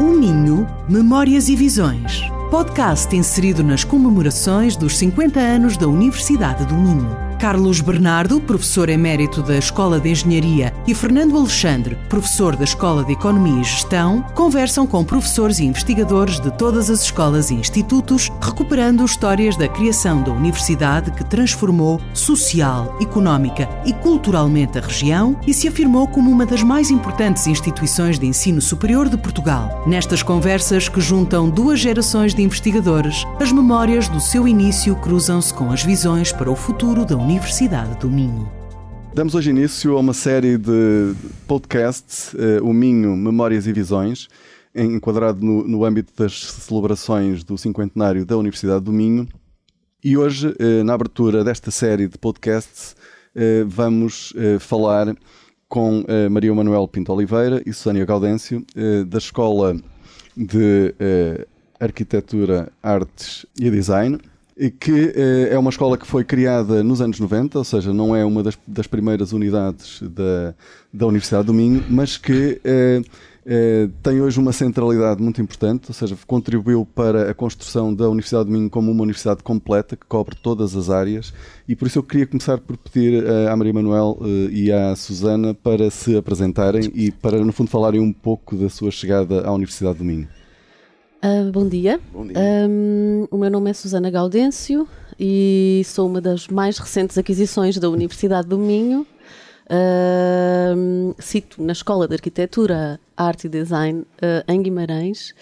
O Minho, Memórias e Visões. Podcast inserido nas comemorações dos 50 anos da Universidade do Minho. Carlos Bernardo, professor emérito da Escola de Engenharia, e Fernando Alexandre, professor da Escola de Economia e Gestão, conversam com professores e investigadores de todas as escolas e institutos, recuperando histórias da criação da universidade que transformou social, económica e culturalmente a região e se afirmou como uma das mais importantes instituições de ensino superior de Portugal. Nestas conversas que juntam duas gerações de investigadores, as memórias do seu início cruzam-se com as visões para o futuro da universidade Universidade do Minho. Damos hoje início a uma série de podcasts, uh, o Minho Memórias e Visões, enquadrado no, no, âmbito das celebrações do cinquentenário da Universidade do Minho. E hoje, uh, na abertura desta série de podcasts, uh, vamos falar com Maria Manuel Pinto Oliveira e Sónia Gaudêncio, da Escola de Arquitetura, Artes e Design, que eh, é uma escola que foi criada nos anos 90, ou seja, não é uma das, das primeiras unidades da, da Universidade do Minho, mas que eh, eh, tem hoje uma centralidade muito importante, ou seja, contribuiu para a construção da Universidade do Minho como uma universidade completa que cobre todas as áreas e por isso eu queria começar por pedir à Maria Manuel e à Susana para se apresentarem e para, no fundo, falarem um pouco da sua chegada à Universidade do Minho. Uh, bom dia. Bom dia. Um, o meu nome é Susana Gaudêncio e sou uma das mais recentes aquisições da Universidade do Minho. Uh, cito na Escola de Arquitetura, Arte e Design uh, em Guimarães.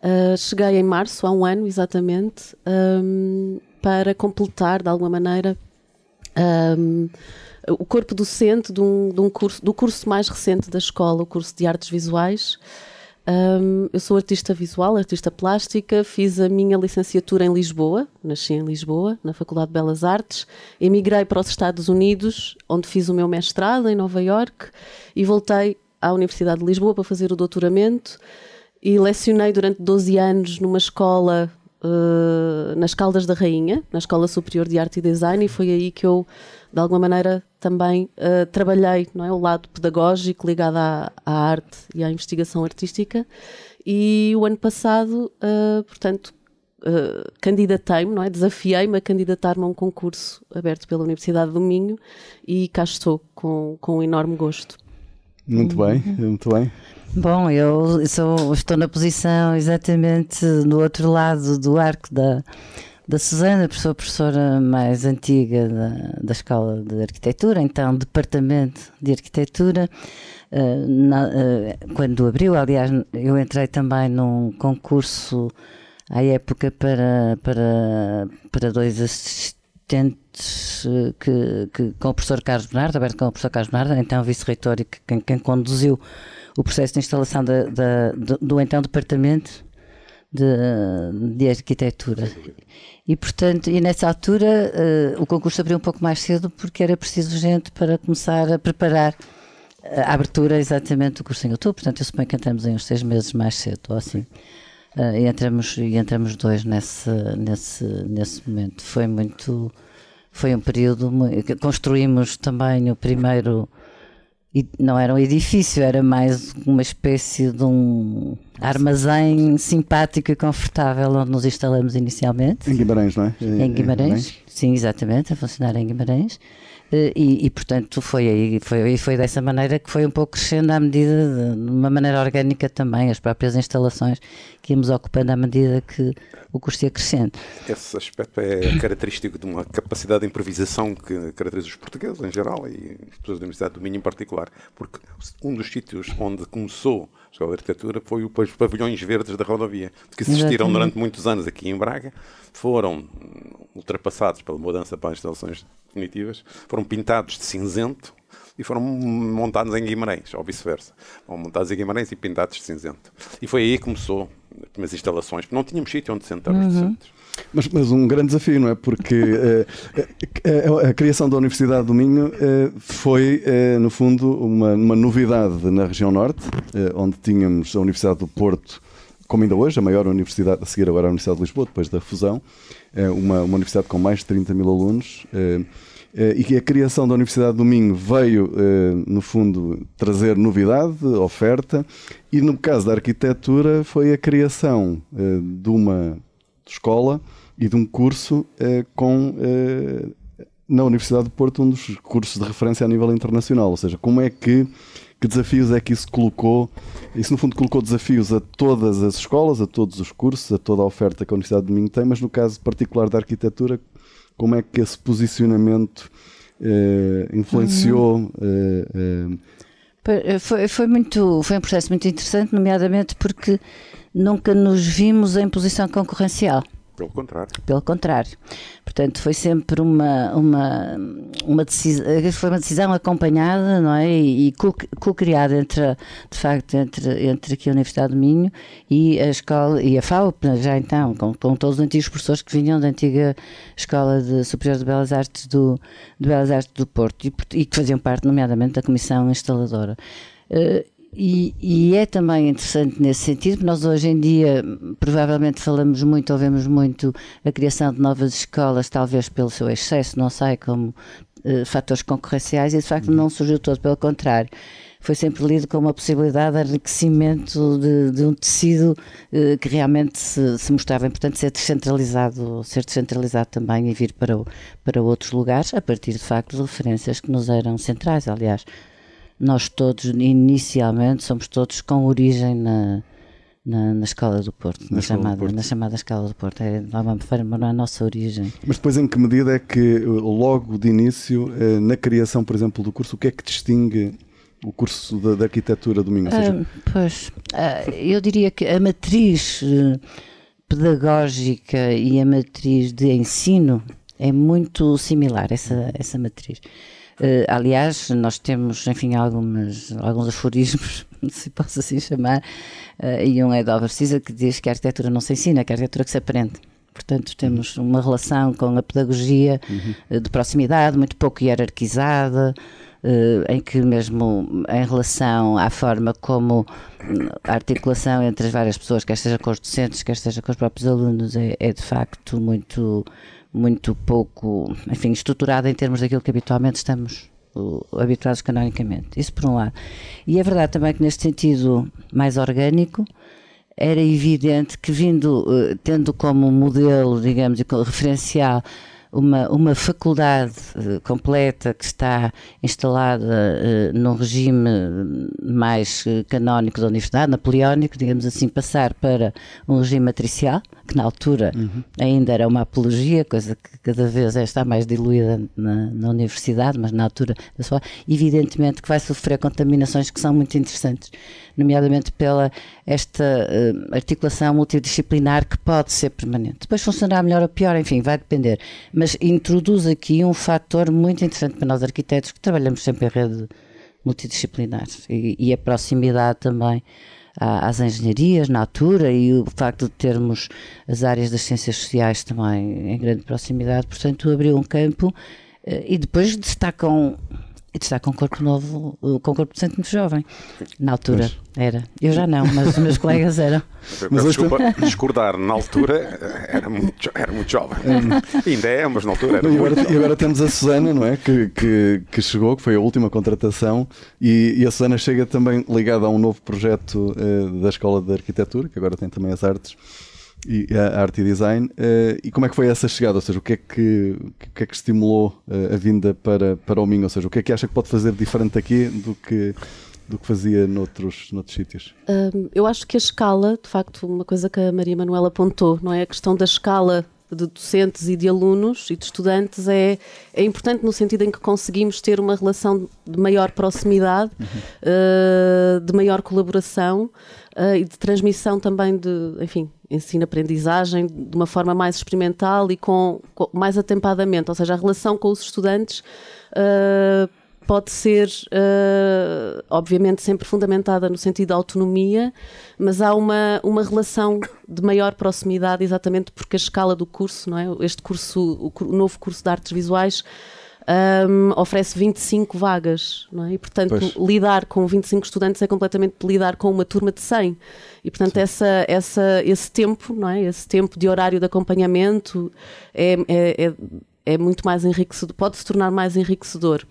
Uh, cheguei em março, há um ano exatamente, um, para completar de alguma maneira um, o corpo docente de um, de um curso, do curso mais recente da escola, o curso de Artes Visuais. Um, eu sou artista visual, artista plástica, fiz a minha licenciatura em Lisboa, nasci em Lisboa, na Faculdade de Belas Artes, emigrei para os Estados Unidos, onde fiz o meu mestrado em Nova York e voltei à Universidade de Lisboa para fazer o doutoramento e lecionei durante 12 anos numa escola uh, nas Caldas da Rainha, na Escola Superior de Arte e Design, e foi aí que eu de alguma maneira também uh, trabalhei não é, o lado pedagógico ligado à, à, arte e à investigação artística e o ano passado, uh, portanto, uh, candidatei-me, não é? desafiei-me a candidatar-me a um concurso aberto pela Universidade do Minho e cá estou com, com um enorme gosto. Muito bem, muito bem. Bom, eu sou, estou na posição exatamente no outro lado do arco da, da Susana, sou professora mais antiga da, da Escola de Arquitetura, então Departamento de Arquitetura. Uh, na, uh, quando abriu, aliás, eu entrei também num concurso à época para, para, para dois assistentes uh, que, que, com o professor Carlos Bernardo, aberto com o professor Carlos Bernardo, então vice-reitor e que, quem, quem, conduziu o processo de instalação da, da, do, do então departamento de, de arquitetura. E, portanto, e nessa altura uh, o concurso abriu um pouco mais cedo porque era preciso gente para começar a preparar a abertura exatamente do curso em outubro. Portanto, eu suponho que entramos em uns seis meses mais cedo, ou assim. Uh, e, entramos, e entramos dois nesse, nesse, nesse momento. Foi muito. Foi um período. Construímos também o primeiro e não era um edifício, era mais uma espécie de um armazém simpático e confortável onde nos instalamos inicialmente. Em Guimarães, não é? Em Guimarães, sim, exatamente, a funcionar em Guimarães. Eh, e, e, portanto foi aí foi, foi dessa maneira que foi um pouco crescendo à medida de, de uma maneira orgânica também as próprias instalações que íamos ocupando à medida que o curso ia crescendo. Esse aspecto é característico de uma capacidade de improvisação que caracteriza os portugueses em geral e as pessoas da Universidade do Minho em particular, porque um dos sítios onde começou a Arquitetura foi os pavilhões verdes da rodovia, que existiram durante muitos anos aqui em Braga, foram ultrapassados pela mudança para as instalações definitivas, foram pintados de cinzento e foram montados em Guimarães, ou vice-versa. Foram montados em Guimarães e pintados de cinzento. E foi aí que começou as primeiras instalações, porque não tínhamos sítio onde sentar os uhum. Mas, mas, um grande desafio, não é? Porque uh, a, a, criação da Universidade do Minho uh, foi, uh, no fundo, uma, uma, novidade na região norte, onde tínhamos a Universidade do Porto, como ainda hoje, a maior universidade, a seguir agora a Universidade de Lisboa, depois da fusão, uma, uma universidade com mais de 30 mil alunos e que a criação da Universidade do Minho veio, no fundo, trazer novidade, oferta, e no caso da arquitetura foi a criação de uma escola e de um curso com na Universidade do Porto um dos cursos de referência a nível internacional, ou seja, como é que que desafios é que isso colocou? Isso, no fundo, colocou desafios a todas as escolas, a todos os cursos, a toda a oferta que a Universidade de Minho tem, mas no caso particular da arquitetura, como é que esse posicionamento eh, influenciou? Uhum. Eh, eh... Foi, foi, muito, foi um processo muito interessante, nomeadamente porque nunca nos vimos em posição concorrencial. Pelo contrário. Pelo contrário. Portanto, foi sempre uma, uma, uma, decisão, foi uma decisão acompanhada não é? e, co-criada entre, de facto, entre, entre aqui a Universidade do Minho e a escola, e a FAO, já então, com, com todos os antigos professores que vinham da antiga Escola de Superior de Belas Artes do, de Belas Artes do Porto e, e que faziam parte, nomeadamente, da comissão instaladora. Uh, e, e, é também interessante nesse sentido, nós hoje em dia provavelmente falamos muito, ouvemos muito a criação de novas escolas, talvez pelo seu excesso, não sei, como uh, fatores concorrenciais, e de facto não surgiu todo, pelo contrário. Foi sempre lido como uma possibilidade de enriquecimento de, de um tecido uh, que realmente se, se, mostrava importante ser descentralizado, ser descentralizado também e vir para, o, para outros lugares, a partir de facto de referências que nos eram centrais, aliás nós todos, inicialmente, somos todos com origem na, na, na Escola do Porto, na, na chamada, Porto. na chamada Escola do Porto. É, não é a nossa origem. Mas depois, em que medida é que, logo de início, eh, na criação, por exemplo, do curso, o que é que distingue o curso de, de arquitetura do Minho? Seja... Uh, pois, uh, eu diria que a matriz uh, pedagógica e a matriz de ensino é muito similar, essa, essa matriz. Uh, aliás, nós temos, enfim, algumas, alguns aforismos, se posso assim chamar, uh, e um é de Álvaro Cisa que diz que a arquitetura não se ensina, que a arquitetura que se aprende. Portanto, temos uma relação com a pedagogia uhum. Eh, de proximidade, muito pouco hierarquizada, em que mesmo em relação à forma como a articulação entre as várias pessoas, quer seja com os docentes, quer seja com os próprios alunos, é, é de facto muito muito pouco, enfim, estruturada em termos daquilo que habitualmente estamos habituados canonicamente. Isso por um lado. E é verdade também que neste sentido mais orgânico, era evidente que vindo, uh, tendo como modelo, digamos, referencial uma, uma faculdade uh, completa que está instalada uh, num regime mais canónico da universidade, napoleónico, digamos assim, passar para um regime matricial, que na altura uhum. ainda era uma apologia, coisa que cada vez está mais diluída na, na universidade, mas na altura, evidentemente que vai sofrer contaminações que são muito interessantes nomeadamente pela esta uh, articulação multidisciplinar que pode ser permanente. Depois funcionar melhor ou pior, enfim, vai depender. Mas introduz aqui um fator muito interessante para nós arquitetos que trabalhamos sempre em rede multidisciplinar e, e a proximidade também às engenharias na altura e o facto de termos as áreas das ciências sociais também em grande proximidade, portanto abriu um campo eh, e depois destacam está com um corpo novo, com um corpo docente muito jovem. Na altura pois. era. Eu já não, mas os meus colegas eram. Mas desculpa, discordar, na altura era muito, era muito jovem. É. Ainda é, mas na altura era e agora, muito E agora temos a Susana, não é? Que, que, que chegou, que foi a última contratação, e, e, a Susana chega também ligada a um novo projeto uh, da Escola de Arquitetura, que agora tem também as artes e a arte e design. Uh, e como é que foi essa chegada? Ou seja, o que é que, o que, é que estimulou uh, a vinda para, para o Minho? Ou seja, o que é que acha que pode fazer diferente aqui do que, do que fazia noutros, noutros sítios? Um, eu acho que a escala, de facto, uma coisa que a Maria Manuela apontou, não é? A questão da escala de docentes e de alunos e de estudantes é, é importante no sentido em que conseguimos ter uma relação de maior proximidade, uhum. uh, de maior colaboração uh, e de transmissão também de, enfim, ensino-aprendizagem de uma forma mais experimental e com, com, mais atempadamente, ou seja, a relação com os estudantes uh, pode ser, uh, obviamente, sempre fundamentada no sentido da autonomia, mas há uma, uma relação de maior proximidade, exatamente porque a escala do curso, não é? Este curso, o novo curso de artes visuais, um, oferece 25 vagas, não é? E, portanto, pois. lidar com 25 estudantes é completamente lidar com uma turma de 100. E, portanto, essa, essa, esse tempo, não é? Esse tempo de horário de acompanhamento é, é, é é muito mais enriquecedor, pode se tornar mais enriquecedor.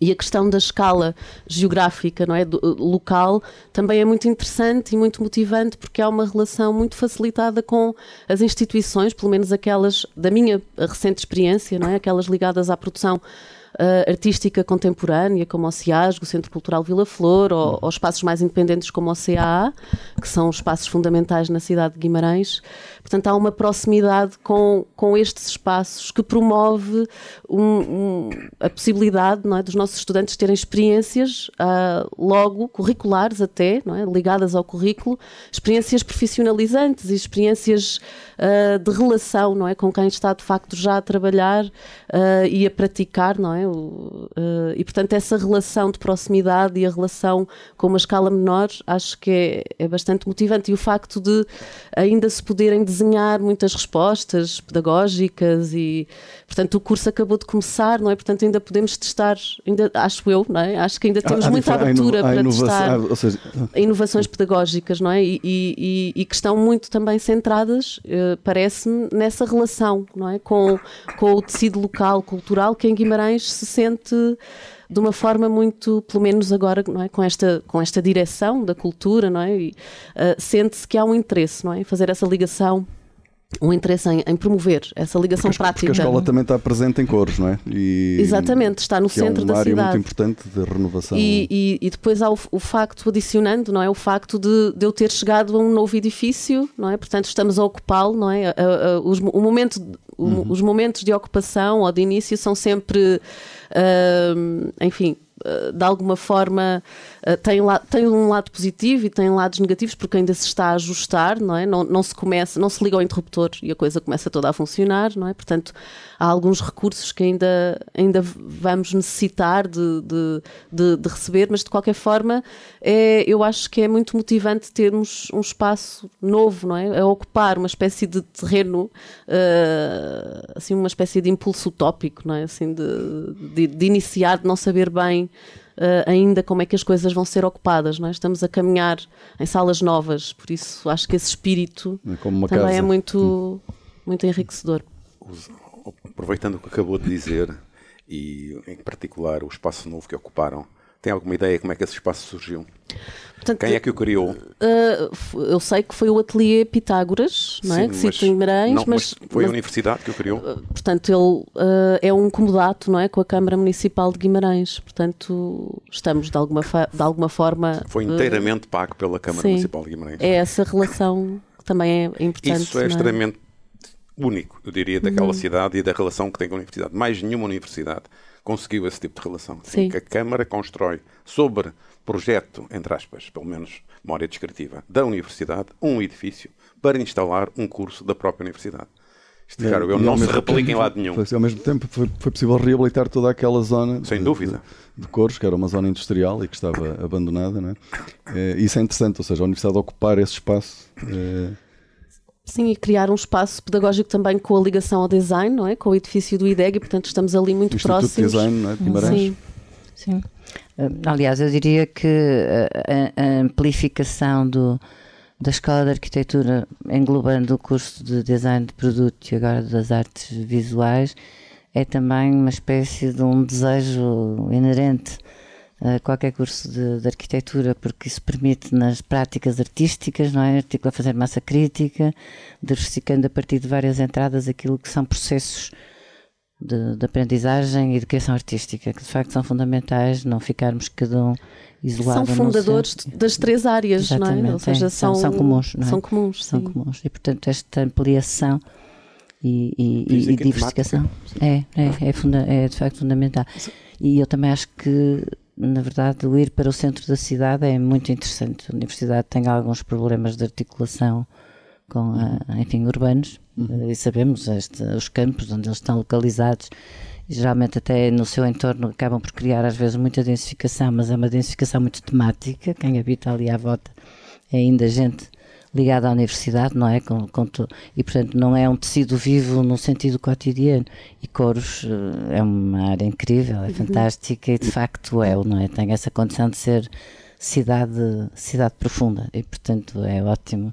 E a questão da escala geográfica, não é, do, local, também é muito interessante e muito motivante porque há uma relação muito facilitada com as instituições, pelo menos aquelas da minha recente experiência, não é, aquelas ligadas à produção uh, artística contemporânea, como o CIASG, o Centro Cultural Vila Flor, ou, ou, espaços mais independentes como o CAA, que são espaços fundamentais na cidade de Guimarães. Portanto, há uma proximidade com, com estes espaços que promove um, um, a possibilidade é, dos nossos estudantes terem experiências uh, logo curriculares até, não é, ligadas ao currículo, experiências profissionalizantes e experiências uh, de relação não é, com quem está de facto já a trabalhar uh, e a praticar, não é? O, e portanto, essa relação de proximidade e a relação com uma escala menor acho que é, é bastante motivante. E o facto de ainda se poderem desenhar muitas respostas pedagógicas e, portanto, o curso acabou de começar, não é? Portanto, ainda podemos testar, ainda, acho eu, não é? Acho que ainda temos há, muita abertura há para testar seja... inovações pedagógicas, não é? E, e, e, que estão muito também centradas, uh, parece-me, nessa relação, não é? Com, com o tecido local, cultural, que em Guimarães se sente de uma forma muito, pelo menos agora, não é? com, esta, com esta direção da cultura, não é? uh, sente-se que há um interesse não é? em fazer essa ligação um interesse em, em, promover essa ligação porque, prática. Porque a escola também está presente em cores, não é? E, Exatamente, está no centro é da cidade. É uma área muito importante de renovação. E, e, e, depois há o, o, facto, adicionando, não é? O facto de, de, eu ter chegado a um novo edifício, não é? Portanto, estamos a ocupá-lo, não é? A, a, os, o momento, uhum. Os momentos de ocupação ou de início são sempre uh, enfim, uh, de alguma forma uh, tem, tem um lado positivo e tem lados negativos porque ainda se está a ajustar, não é? Não, não se começa, não se liga ao interruptor e a coisa começa toda a funcionar, não é? Portanto, há alguns recursos que ainda, ainda vamos necessitar de, de, de, de receber, mas de qualquer forma é, eu acho que é muito motivante termos um espaço novo, não é? A ocupar uma espécie de terreno, uh, assim, uma espécie de impulso utópico, não é? Assim, de, de, de iniciar, de não saber bem Uh, ainda como é que as coisas vão ser ocupadas. Não é? Estamos a caminhar em salas novas, por isso acho que esse espírito é também casa. é muito, muito enriquecedor aproveitando o que acabou de dizer, e em particular o espaço novo que ocuparam, tem alguma ideia como é que esse espaço surgiu? Portanto, Quem é que o criou? Uh, eu sei que foi o ateliê Pitágoras, não é? Sim, que em Guimarães, não, mas, mas, foi mas, a universidade que o criou? Uh, portanto, ele uh, é um comodato, não é? Com a Câmara Municipal de Guimarães. Portanto, estamos de alguma, de alguma forma. Foi inteiramente pago pela Câmara sim, Municipal de Guimarães. É essa relação que também é importante. Isso é, é? extremamente único, eu diria, daquela uhum. cidade e da relação que tem com a universidade. Mais nenhuma universidade conseguiu esse tipo de relação. Sim. Que a Câmara constrói sobre projeto, entre aspas, pelo menos memória descritiva, da universidade, um edifício para instalar um curso da própria universidade. Isto, claro, eu não se replica em lado nenhum. Foi, ao mesmo tempo foi, foi, possível reabilitar toda aquela zona Sem de, dúvida. De, de Couros, que era uma zona industrial e que estava abandonada. Não é? é? isso é interessante, ou seja, a universidade ocupar esse espaço. É, Sim, e criar um espaço pedagógico também com a ligação ao design, não é? Com o edifício do IDEG, e portanto estamos ali muito Instituto próximos. De design, não é? De Guimarães. Sim. Sim. Eh, aliás, eu diria que a, a amplificação do, da Escola de Arquitetura, englobando o curso de Design de Produto e agora das artes visuais, é também uma espécie de um desejo inerente qualquer curso de, de, arquitetura, porque isso permite nas práticas artísticas, não é? Articula fazer massa crítica, diversificando a partir de várias entradas aquilo que são processos de, de, aprendizagem e de criação artística, que de facto são fundamentais, não ficarmos cada um isolado. São fundadores das três áreas, Exatamente, não é? Ou seja, é, são, são, comuns, não é? São comuns, São comuns. E portanto esta ampliação e, e, e diversificação é, é, é, funda é de facto fundamental. E eu também acho que na verdade, o ir para o centro da cidade é muito interessante. A universidade tem alguns problemas de articulação com, a, enfim, urbanos, uhum. e sabemos este, os campos onde eles estão localizados, e geralmente até no seu entorno acabam por criar às vezes muita densificação, mas é uma densificação muito temática, quem habita ali à volta é ainda gente ligada à universidade, não é? Com, com e, portanto, não é um tecido vivo no sentido cotidiano. E Coros eh, é uma área incrível, é uhum. fantástica e, de facto, é, não é? Tem essa condição de ser cidade, cidade profunda e, portanto, é ótimo.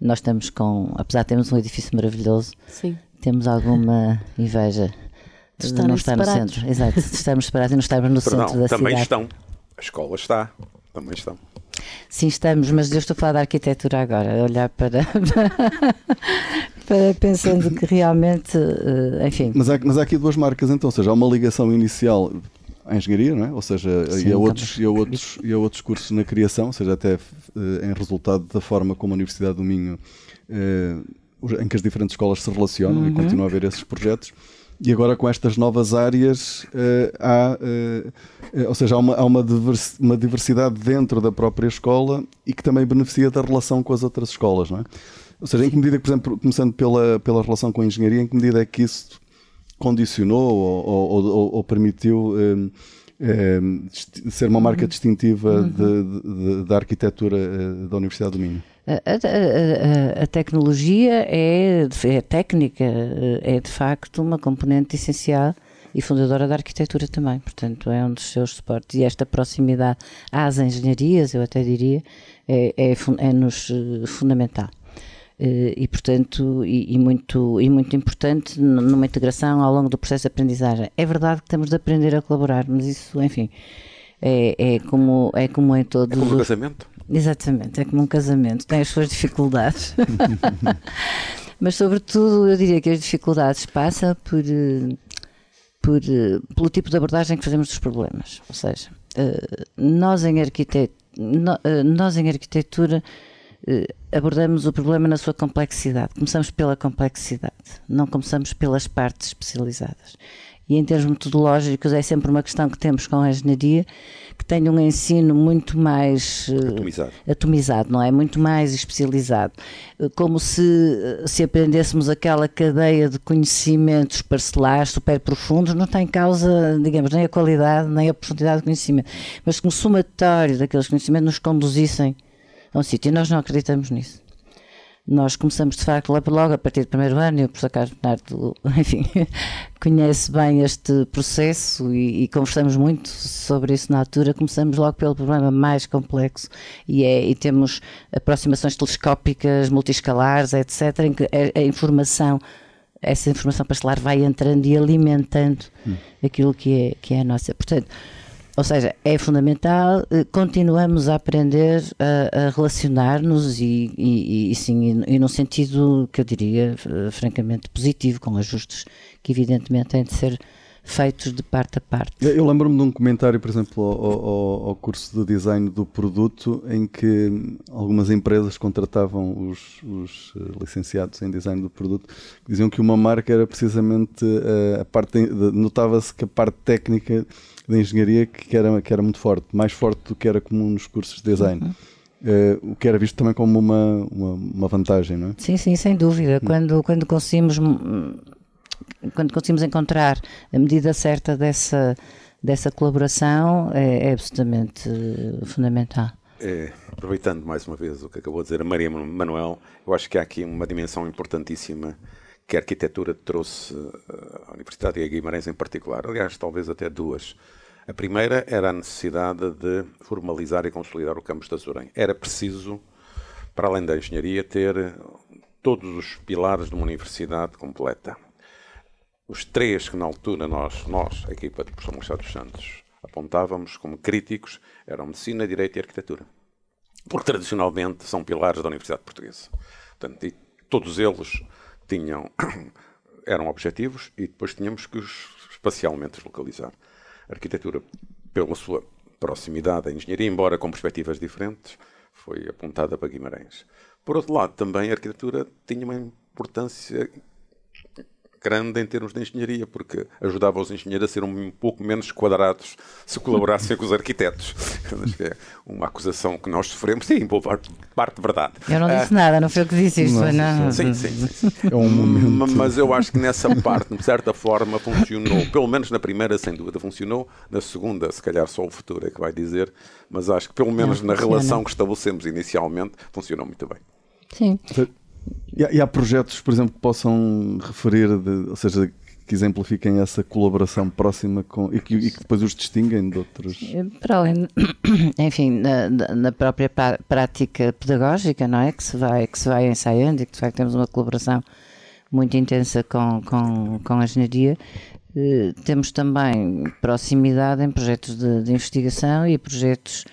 Nós estamos com, apesar de termos um edifício maravilhoso, Sim. temos alguma inveja de não estar separados. no centro. Exato, estamos separados e não estamos no Perdão, centro da também cidade. estão. A escola está. Também estão. Sim, estamos, mas eu estou a falar da arquitetura agora, a olhar para, para pensando que realmente, eh, enfim. Mas há, mas há aqui duas marcas, então, ou seja, há uma ligação inicial à engenharia, não é? Ou seja, Sim, e, a outros, e, a outros, e a outros cursos na criação, ou seja, até eh, em resultado da forma como a Universidade do Minho, eh, em que as diferentes escolas se relacionam e continua a haver esses projetos. E agora com estas novas áreas eh, há, eh, eh, ou seja, há, uma, há uma, divers- uma diversidade dentro da própria escola e que também beneficia da relação com as outras escolas, não é? Ou seja, em que medida, por exemplo, começando pela, pela relação com a engenharia, em que medida é que isso condicionou ou, ou- ou- ou permitiu ser uma marca distintiva de- de- de- da arquitetura da Universidade do Minho? A, a- a- tecnologia é, é técnica, é de facto uma componente essencial e fundadora da arquitetura também. Portanto, é um dos seus suportes. E esta proximidade às engenharias, eu até diria, é, é, fun- é-nos eh, fundamental. Eh, E, portanto, e, e muito, e muito importante numa integração ao longo do processo de aprendizagem. É verdade que temos de aprender a colaborar, mas isso, enfim, é, é, como, é como em todos É como os casamento. Exatamente, é como um casamento, tem as suas dificuldades. Mas, sobretudo, eu diria que as dificuldades passam por, eh, por, eh, pelo tipo de abordagem que fazemos dos problemas. Ou seja, eh, nós em, arquite- no- eh, nós em arquitetura abordamos o problema na sua complexidade. Começamos pela complexidade, não começamos pelas partes especializadas. E em termos metodológicos é sempre uma questão que temos com a engenharia, tem um ensino muito mais eh, Atomizado. atomizado, não é? Muito mais especializado. Eh, Como se, se aprendêssemos aquela cadeia de conhecimentos parcelares super profundos, não tem causa, digamos, nem a qualidade, nem a profundidade do conhecimento. Mas como somatório daqueles conhecimentos nos conduzissem a um sítio. E nós não acreditamos nisso. Nós começamos, de facto, logo logo a partir do primeiro ano, e o professor Carlos Bernardo, enfim, conhece bem este processo e, e conversamos muito sobre isso na altura. Começamos logo pelo problema mais complexo e, é, e temos aproximações telescópicas, multiscalares, etc., em que a, a informação, essa informação parcelar vai entrando e alimentando aquilo que é, que é a nossa. Portanto, ou seja, é fundamental, eh, continuamos a aprender a, a relacionar-nos e, e, e sim, e, e num sentido que eu diria eh, francamente positivo, com ajustes que evidentemente têm de ser feitos de parte a parte. Eu, lembro-me de um comentário, por exemplo, ao, ao- curso de design do produto, em que algumas empresas contratavam os, os, eh, licenciados em design do produto, diziam que uma marca era precisamente eh, a parte, notava-se que a parte técnica da engenharia que era, que era muito forte, mais forte do que era comum nos cursos de design. Eh, o que era visto também como uma, uma, uma vantagem, não é? Sim, sim, sem dúvida. Quando, quando conseguimos hum, quando conseguimos encontrar a medida certa dessa, dessa colaboração é, é absolutamente eh, fundamental. É, aproveitando mais uma vez o que acabou de dizer a Maria Manuel, eu acho que há aqui uma dimensão importantíssima que a arquitetura trouxe eh, à Universidade e a Guimarães em particular. Aliás, talvez até duas. A primeira era a necessidade de formalizar e consolidar o campus da Azurém. Era preciso, para além da engenharia, ter todos os pilares de uma universidade completa. Os três que na altura nós, nós a equipa de professor Machado dos Santos, apontávamos como críticos eram medicina, direito e arquitetura. Porque tradicionalmente são pilares da Universidade Portuguesa. Portanto, e todos eles tinham, eram objetivos e depois tínhamos que os espacialmente localizar. Arquitetura, pela sua proximidade à engenharia, embora com perspectivas diferentes, foi apontada para Guimarães. Por outro lado, também a arquitetura tinha uma importância grande em termos de engenharia, porque ajudava os engenheiros a ser um pouco menos quadrados se colaborassem com os arquitetos. Acho que é uma acusação que nós sofremos, sim, por parte, parte de verdade. Eu não disse nada, não foi o que disse isto, foi não. Sim, sim, sim. É um momento. Mas eu acho que nessa parte, de certa forma, funcionou. Pelo menos na primeira, sem dúvida, funcionou. Na segunda, se calhar só o futuro é que vai dizer. Mas acho que pelo menos Não, na funciona. relação que estabelecemos inicialmente, funcionou muito bem. Sim. E há, e há projetos, por exemplo, que possam referir, de- ou seja, que exemplifiquem essa colaboração próxima com, e, que, e que depois os distinguem de outros. Para além, enfim, na, na- própria prática pedagógica, não é? Que se vai, que se vai ensaiando e que de facto temos uma colaboração muito intensa com, com, com a engenharia. Eh, temos também proximidade em projetos de, de, investigação e projetos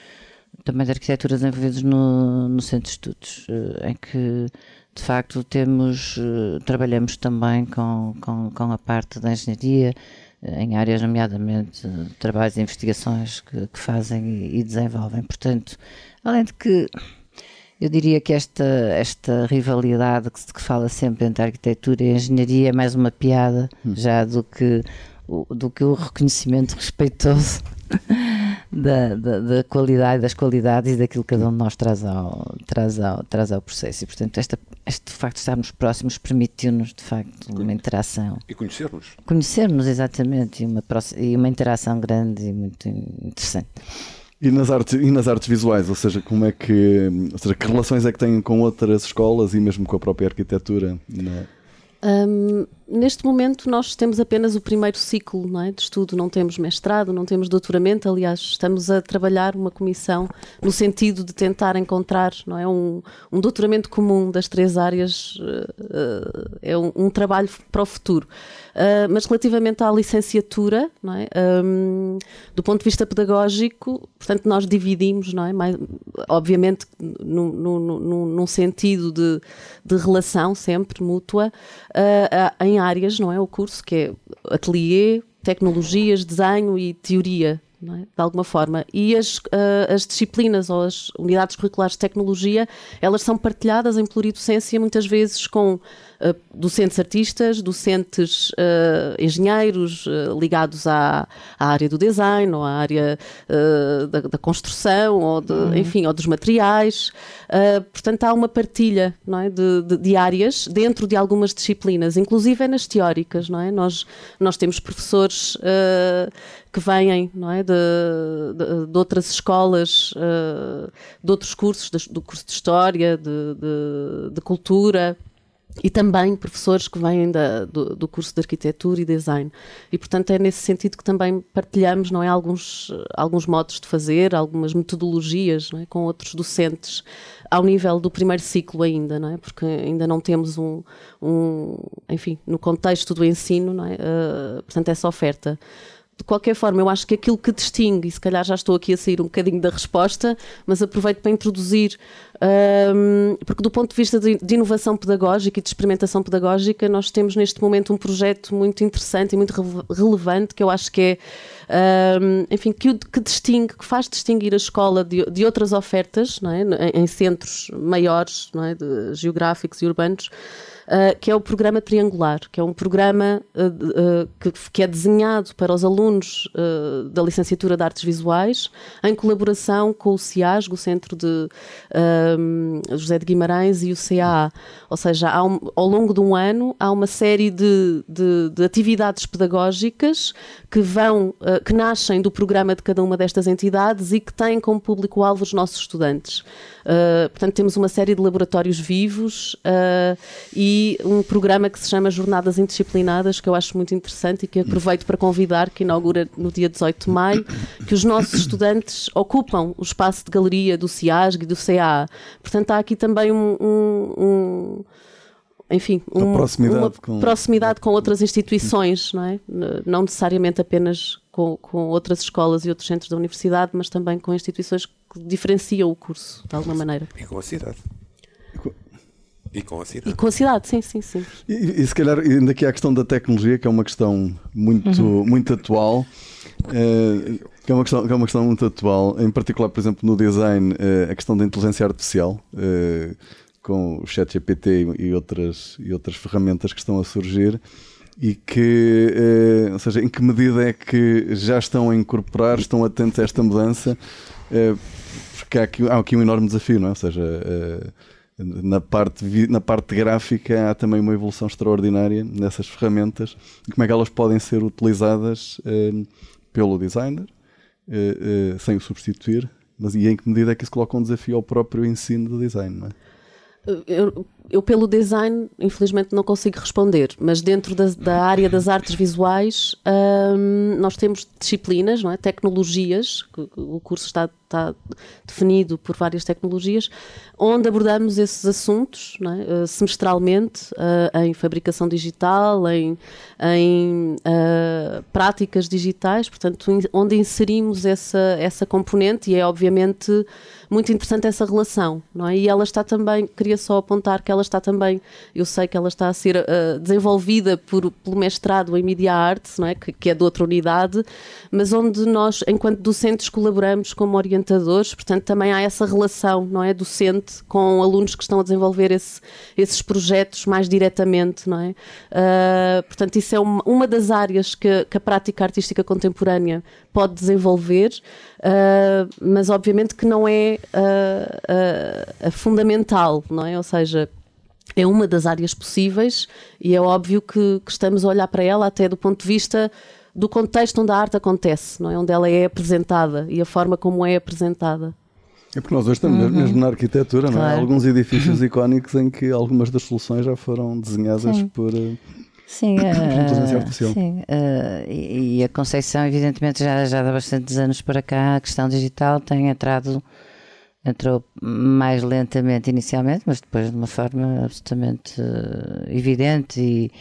também de arquitetura desenvolvidos no, no Centro de Estudos, em que de facto temos, trabalhamos também com, com, com a parte da engenharia, em áreas, nomeadamente, trabalhos e investigações que, que fazem e, desenvolvem. Portanto, além de que eu diria que esta, esta rivalidade que se que fala sempre entre a arquitetura e a engenharia é mais uma piada hum. já do que, do que o reconhecimento respeitoso da, da, da, qualidade, das qualidades e daquilo que cada um de nós traz ao, traz ao, traz ao processo. E, portanto, esta, este facto de estarmos próximos permitiu-nos, de facto, uma interação. E conhecermos. Conhecermos, exatamente, e uma, e uma interação grande e muito interessante. E nas, artes, e nas artes visuais, ou seja, como é que, ou seja, que relações é que têm com outras escolas e mesmo com a própria arquitetura? Um, neste momento nós temos apenas o primeiro ciclo é, de estudo, não temos mestrado, não temos doutoramento, aliás estamos a trabalhar uma comissão no sentido de tentar encontrar não é, um, um doutoramento comum das três áreas, uh, é um, um, trabalho para o futuro. Uh, mas relativamente à licenciatura, não é, um, do ponto de vista pedagógico, portanto nós dividimos, não é, mais, obviamente num sentido de, de relação sempre mútua, uh, em áreas, não é? O curso que é ateliê, tecnologias, desenho e teoria, é? de alguma forma. E as, uh, as, disciplinas ou as unidades curriculares de tecnologia, elas são partilhadas em pluridocência muitas vezes com uh, docentes artistas, docentes uh, engenheiros ligados à, à, área do design ou à área da, da, construção ou de, uhum. enfim, ou dos materiais. portanto, há uma partilha não é? de, de, de, áreas dentro de algumas disciplinas, inclusive é nas teóricas. Não é? nós, nós temos professores que vêm não é, de, de, de outras escolas, de outros cursos, do curso de História, de, de Cultura, e também professores que vêm da, do, do, curso de arquitetura e design. E, portanto, é nesse sentido que também partilhamos não é, alguns, alguns modos de fazer, algumas metodologias é, com outros docentes ao nível do primeiro ciclo ainda, não é? porque ainda não temos um, um enfim, no contexto do ensino, não é? Uh, portanto, essa oferta de qualquer forma, eu acho que aquilo que distingue, e se calhar já estou aqui a sair um bocadinho da resposta, mas aproveito para introduzir, um, porque do ponto de vista de, de, inovação pedagógica e de experimentação pedagógica, nós temos neste momento um projeto muito interessante e muito re relevante, que eu acho que é, um, enfim, que, que, distingue, que faz distinguir a escola de, de outras ofertas, é? em, em centros maiores, é? de, geográficos e urbanos, uh, que é o programa Triangular, que é um programa uh, que, que, é desenhado para os alunos da licenciatura de Artes Visuais, em colaboração com o CIASG, o Centro de José de Guimarães e o CAA. Ou seja, um, ao longo de um ano há uma série de, de, de atividades pedagógicas que vão, que nascem do programa de cada uma destas entidades e que têm como público-alvo os nossos estudantes. Portanto, temos uma série de laboratórios vivos uh, e um programa que se chama Jornadas Indisciplinadas, que eu acho muito interessante e que aproveito para convidar, que inaugura no dia 18 de maio, que os nossos estudantes ocupam o espaço de galeria do CIASG e do CAA. Portanto, há aqui também um, um, um enfim, um, proximidade, uma com... proximidade com outras instituições, não é? Não necessariamente apenas com, com outras escolas e outros centros da universidade, mas também com instituições que diferenciam o curso, de alguma maneira. E com a cidade. E com a cidade. E com a cidade, sim, sim, sim. E, e se calhar ainda aqui há a questão da tecnologia, que é uma questão muito, uhum. muito atual. Uh, que é, uma questão, que é uma questão muito atual, em particular, por exemplo, no design, uh, a questão da inteligência artificial, uh, com o chat GPT e outras, e outras ferramentas que estão a surgir e que, eh, ou seja, em que medida é que já estão a incorporar, estão atentos a esta mudança, eh, porque há aqui, há aqui um enorme desafio, não é? Ou seja, eh, na parte, na parte gráfica há também uma evolução extraordinária nessas ferramentas e como é que elas podem ser utilizadas pelo designer sem o substituir, mas e em que medida é que isso coloca um desafio ao próprio ensino de design, não é? eu, eu, pelo design, infelizmente não consigo responder, mas dentro da, da área das artes visuais, hum, nós temos disciplinas, não é? tecnologias, o curso está, está definido por várias tecnologias, onde abordamos esses assuntos é? uh, semestralmente uh, em fabricação digital, em, em uh, práticas digitais, portanto, onde inserimos essa, essa componente e é obviamente muito interessante essa relação, não é? E ela está também, queria só apontar que ela está também, eu sei que ela está a ser uh, desenvolvida por, pelo mestrado em Media Arts, não é? Que, que, é de outra unidade, mas onde nós, enquanto docentes, colaboramos como orientadores, portanto também há essa relação, não é? Docente com alunos que estão a desenvolver esse, esses projetos mais diretamente, não é? Uh, portanto, isso é uma, uma das áreas que, que a prática artística contemporânea pode desenvolver, uh, mas obviamente que não é uh, uh, fundamental, não é? Ou seja, é uma das áreas possíveis e é óbvio que, que, estamos a olhar para ela até do ponto de vista do contexto onde a arte acontece, não é? Onde ela é apresentada e a forma como é apresentada. É porque nós hoje estamos uhum. mesmo na arquitetura, não é? Há alguns edifícios icónicos em que algumas das soluções já foram desenhadas Sim. por Sim, uh, sim uh, e, e, a Conceição, evidentemente, já, já há bastantes anos para cá, a questão digital tem entrado, entrou mais lentamente inicialmente, mas depois de uma forma absolutamente uh, evidente e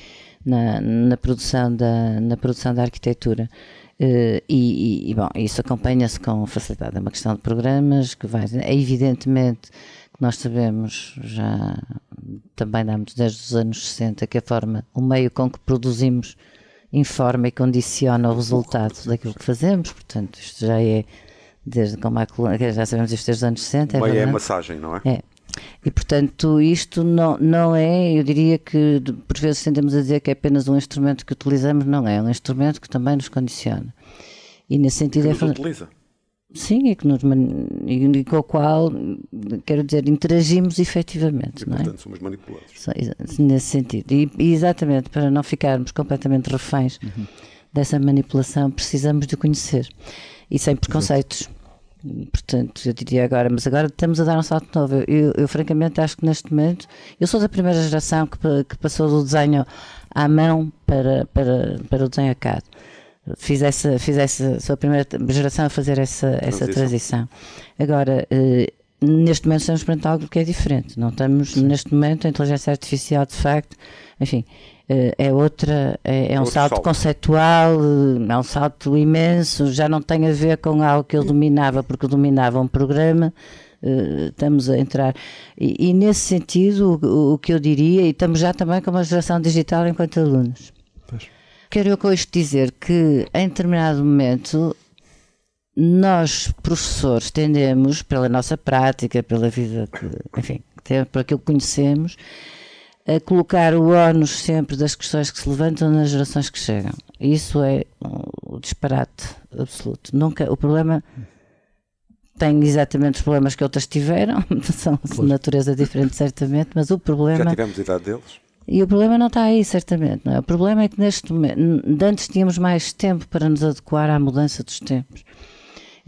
na, na, produção da, na produção da arquitetura. Uh, e, e, bom, isso acompanha-se com facilidade. É uma questão de programas que vai. É evidentemente que nós sabemos já também damos desde os anos 60 que a forma, o meio com que produzimos informa e condiciona o resultado daquilo que fazemos, portanto isto já é desde como a, já sabemos isto desde os anos 60. O meio é, é massagem, não é? É. E portanto isto não, não é, eu diria que por vezes tendemos a dizer que é apenas um instrumento que utilizamos, não é, é um instrumento que também nos condiciona. E nesse sentido que é. Nos utiliza. Sim, e, que nos, e com o qual, quero dizer, interagimos efetivamente. E, não é? portanto, somos manipulados. Nesse sentido. E, e, exatamente, para não ficarmos completamente reféns uhum. dessa manipulação, precisamos de conhecer. E sem preconceitos. Exato. Portanto, eu diria agora, mas agora estamos a dar um salto novo. Eu, eu, francamente acho que neste momento, eu sou da primeira geração que, que passou do desenho à mão para, para, para o desenho a CAD fiz essa, fiz essa, sou a primeira geração a fazer essa, transição. essa transição. Agora, eh, neste momento estamos perante algo que é diferente. Não estamos, Sim. neste momento, a inteligência artificial, de facto, enfim, é outra, é, é um salto, salto, conceitual, eh, é um salto imenso, já não tem a ver com algo que ele dominava, porque dominava um programa, estamos a entrar. E, e nesse sentido, o, o, que eu diria, e estamos já também com uma geração digital enquanto alunos. Pois. Quero eu com isto dizer que em determinado momento nós, professores, tendemos, pela nossa prática, pela vida que, enfim, por aquilo que conhecemos, a colocar o ónus sempre das questões que se levantam nas gerações que chegam. Isso é um disparate absoluto. Nunca, o problema tem exatamente os problemas que outras tiveram, são de natureza diferente, certamente, mas o problema. Já tivemos a idade deles? E o problema não está aí, certamente. Não é? O problema é que neste momento, antes tínhamos mais tempo para nos adequar à mudança dos tempos.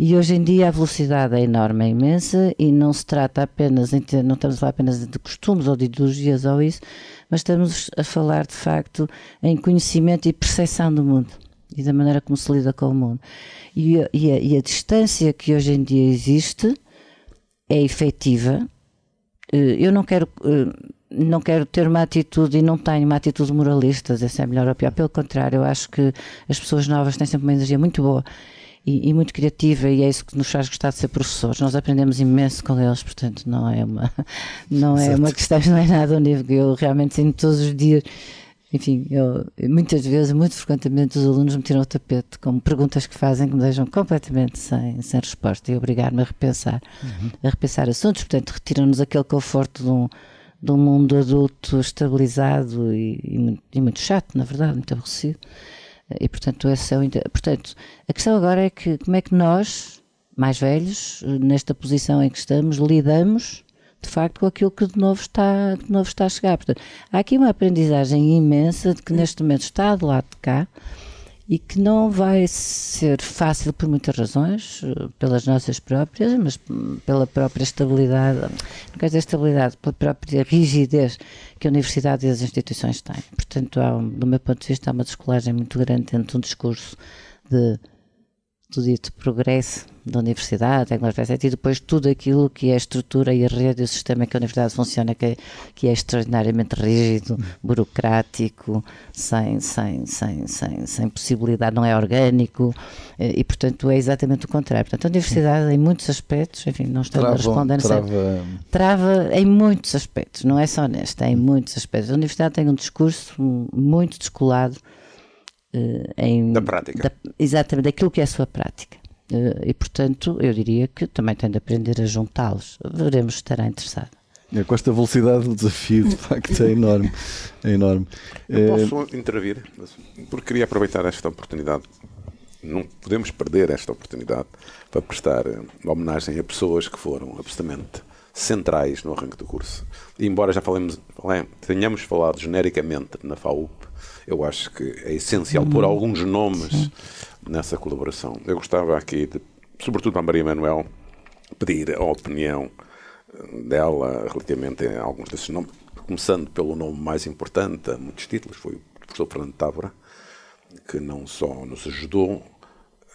E hoje em dia a velocidade é enorme, é imensa e não se trata apenas, não estamos a falar apenas de costumes ou de ideologias ou isso, mas estamos a falar de facto em conhecimento e percepção do mundo e da maneira como se lida com o mundo. E, e, a, e a distância que hoje em dia existe é efetiva. Eh, eu não quero eh, não quero ter uma atitude e não tenho uma atitude moralista, se é melhor ou pior. Pelo contrário, eu acho que as pessoas novas têm sempre uma energia muito boa e, e, muito criativa e é isso que nos faz gostar de ser professores. Nós aprendemos imenso com eles, portanto não é uma não é uma questão, não é nada que eu realmente sinto todos os dias. Enfim, eu, muitas vezes, muito frequentemente, os alunos me tiram o tapete com perguntas que fazem que me deixam completamente sem, sem resposta e obrigar-me a repensar, uhum. a repensar assuntos. Portanto, retiram-nos aquele conforto de um, de um mundo adulto estabilizado e, e, e, muito chato, na verdade, muito aborrecido. E, portanto, esse é o, portanto, a questão agora é que como é que nós, mais velhos, nesta posição em que estamos, lidamos de facto com aquilo que de novo está, de novo está a chegar. Portanto, há aqui uma aprendizagem imensa de que neste momento está do lado de cá e que não vai ser fácil por muitas razões, pelas nossas próprias, mas pela própria estabilidade, não quer dizer estabilidade, pela própria rigidez que a universidade e as instituições têm. Portanto, há, do meu ponto de vista, há uma descolagem muito grande entre um discurso de do dito progresso da universidade, tecnologia, e depois tudo aquilo que é a estrutura e a rede e o sistema que a universidade funciona, que é, que é extraordinariamente rígido, burocrático, sem, sem, sem, sem, sem possibilidade, não é orgânico, e portanto é exatamente o contrário. Portanto, a universidade, em muitos aspectos, enfim, não estamos a responder, trava... trava em muitos aspectos, não é só neste, é em muitos aspectos. A universidade tem um discurso muito descolado em, da prática. Da, exatamente, daquilo que é a sua prática. Uh, e, portanto, eu diria que também tem de aprender a juntá-los. Veremos se estará interessado. É, com esta velocidade, o desafio, de facto, é enorme. É enorme. Eu é... posso intervir, porque queria aproveitar esta oportunidade. Não podemos perder esta oportunidade para prestar homenagem a pessoas que foram absolutamente centrais no arranque do curso. E embora já falemos, tenhamos falado genericamente na FAUP, eu acho que é essencial pôr uhum. alguns nomes Sim. nessa colaboração. Eu gostava aqui, de, sobretudo para a Maria Manuel, pedir a opinião dela relativamente a alguns desses nomes, começando pelo nome mais importante, a muitos títulos, foi o professor Fernando Távora, que não só nos ajudou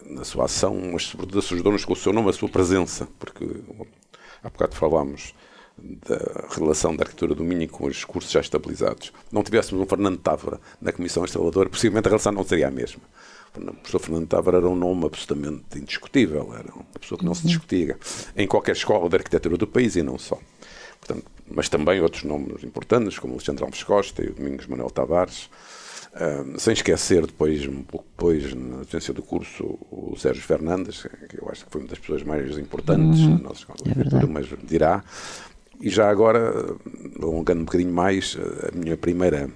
na sua ação, mas sobretudo ajudou-nos com o seu nome, a sua presença, porque há bocado falámos da relação da arquitetura do Minho com os cursos já estabilizados. Não tivéssemos um Fernando Távora na comissão instaladora, possivelmente a relação não seria a mesma. O professor Fernando Távora era um nome absolutamente indiscutível, era uma pessoa que não se discutia em qualquer escola de arquitetura do país e não só. Portanto, mas também outros nomes importantes, como o Alexandre Alves Costa e o Domingos Manuel Tavares, sem esquecer depois, um pouco depois, na agência do curso, o Sérgio Fernandes, que eu acho que foi uma das pessoas mais importantes uhum. na nossa escola. É arquitetura, mas dirá, e já agora, alongando um bocadinho mais, a minha primeira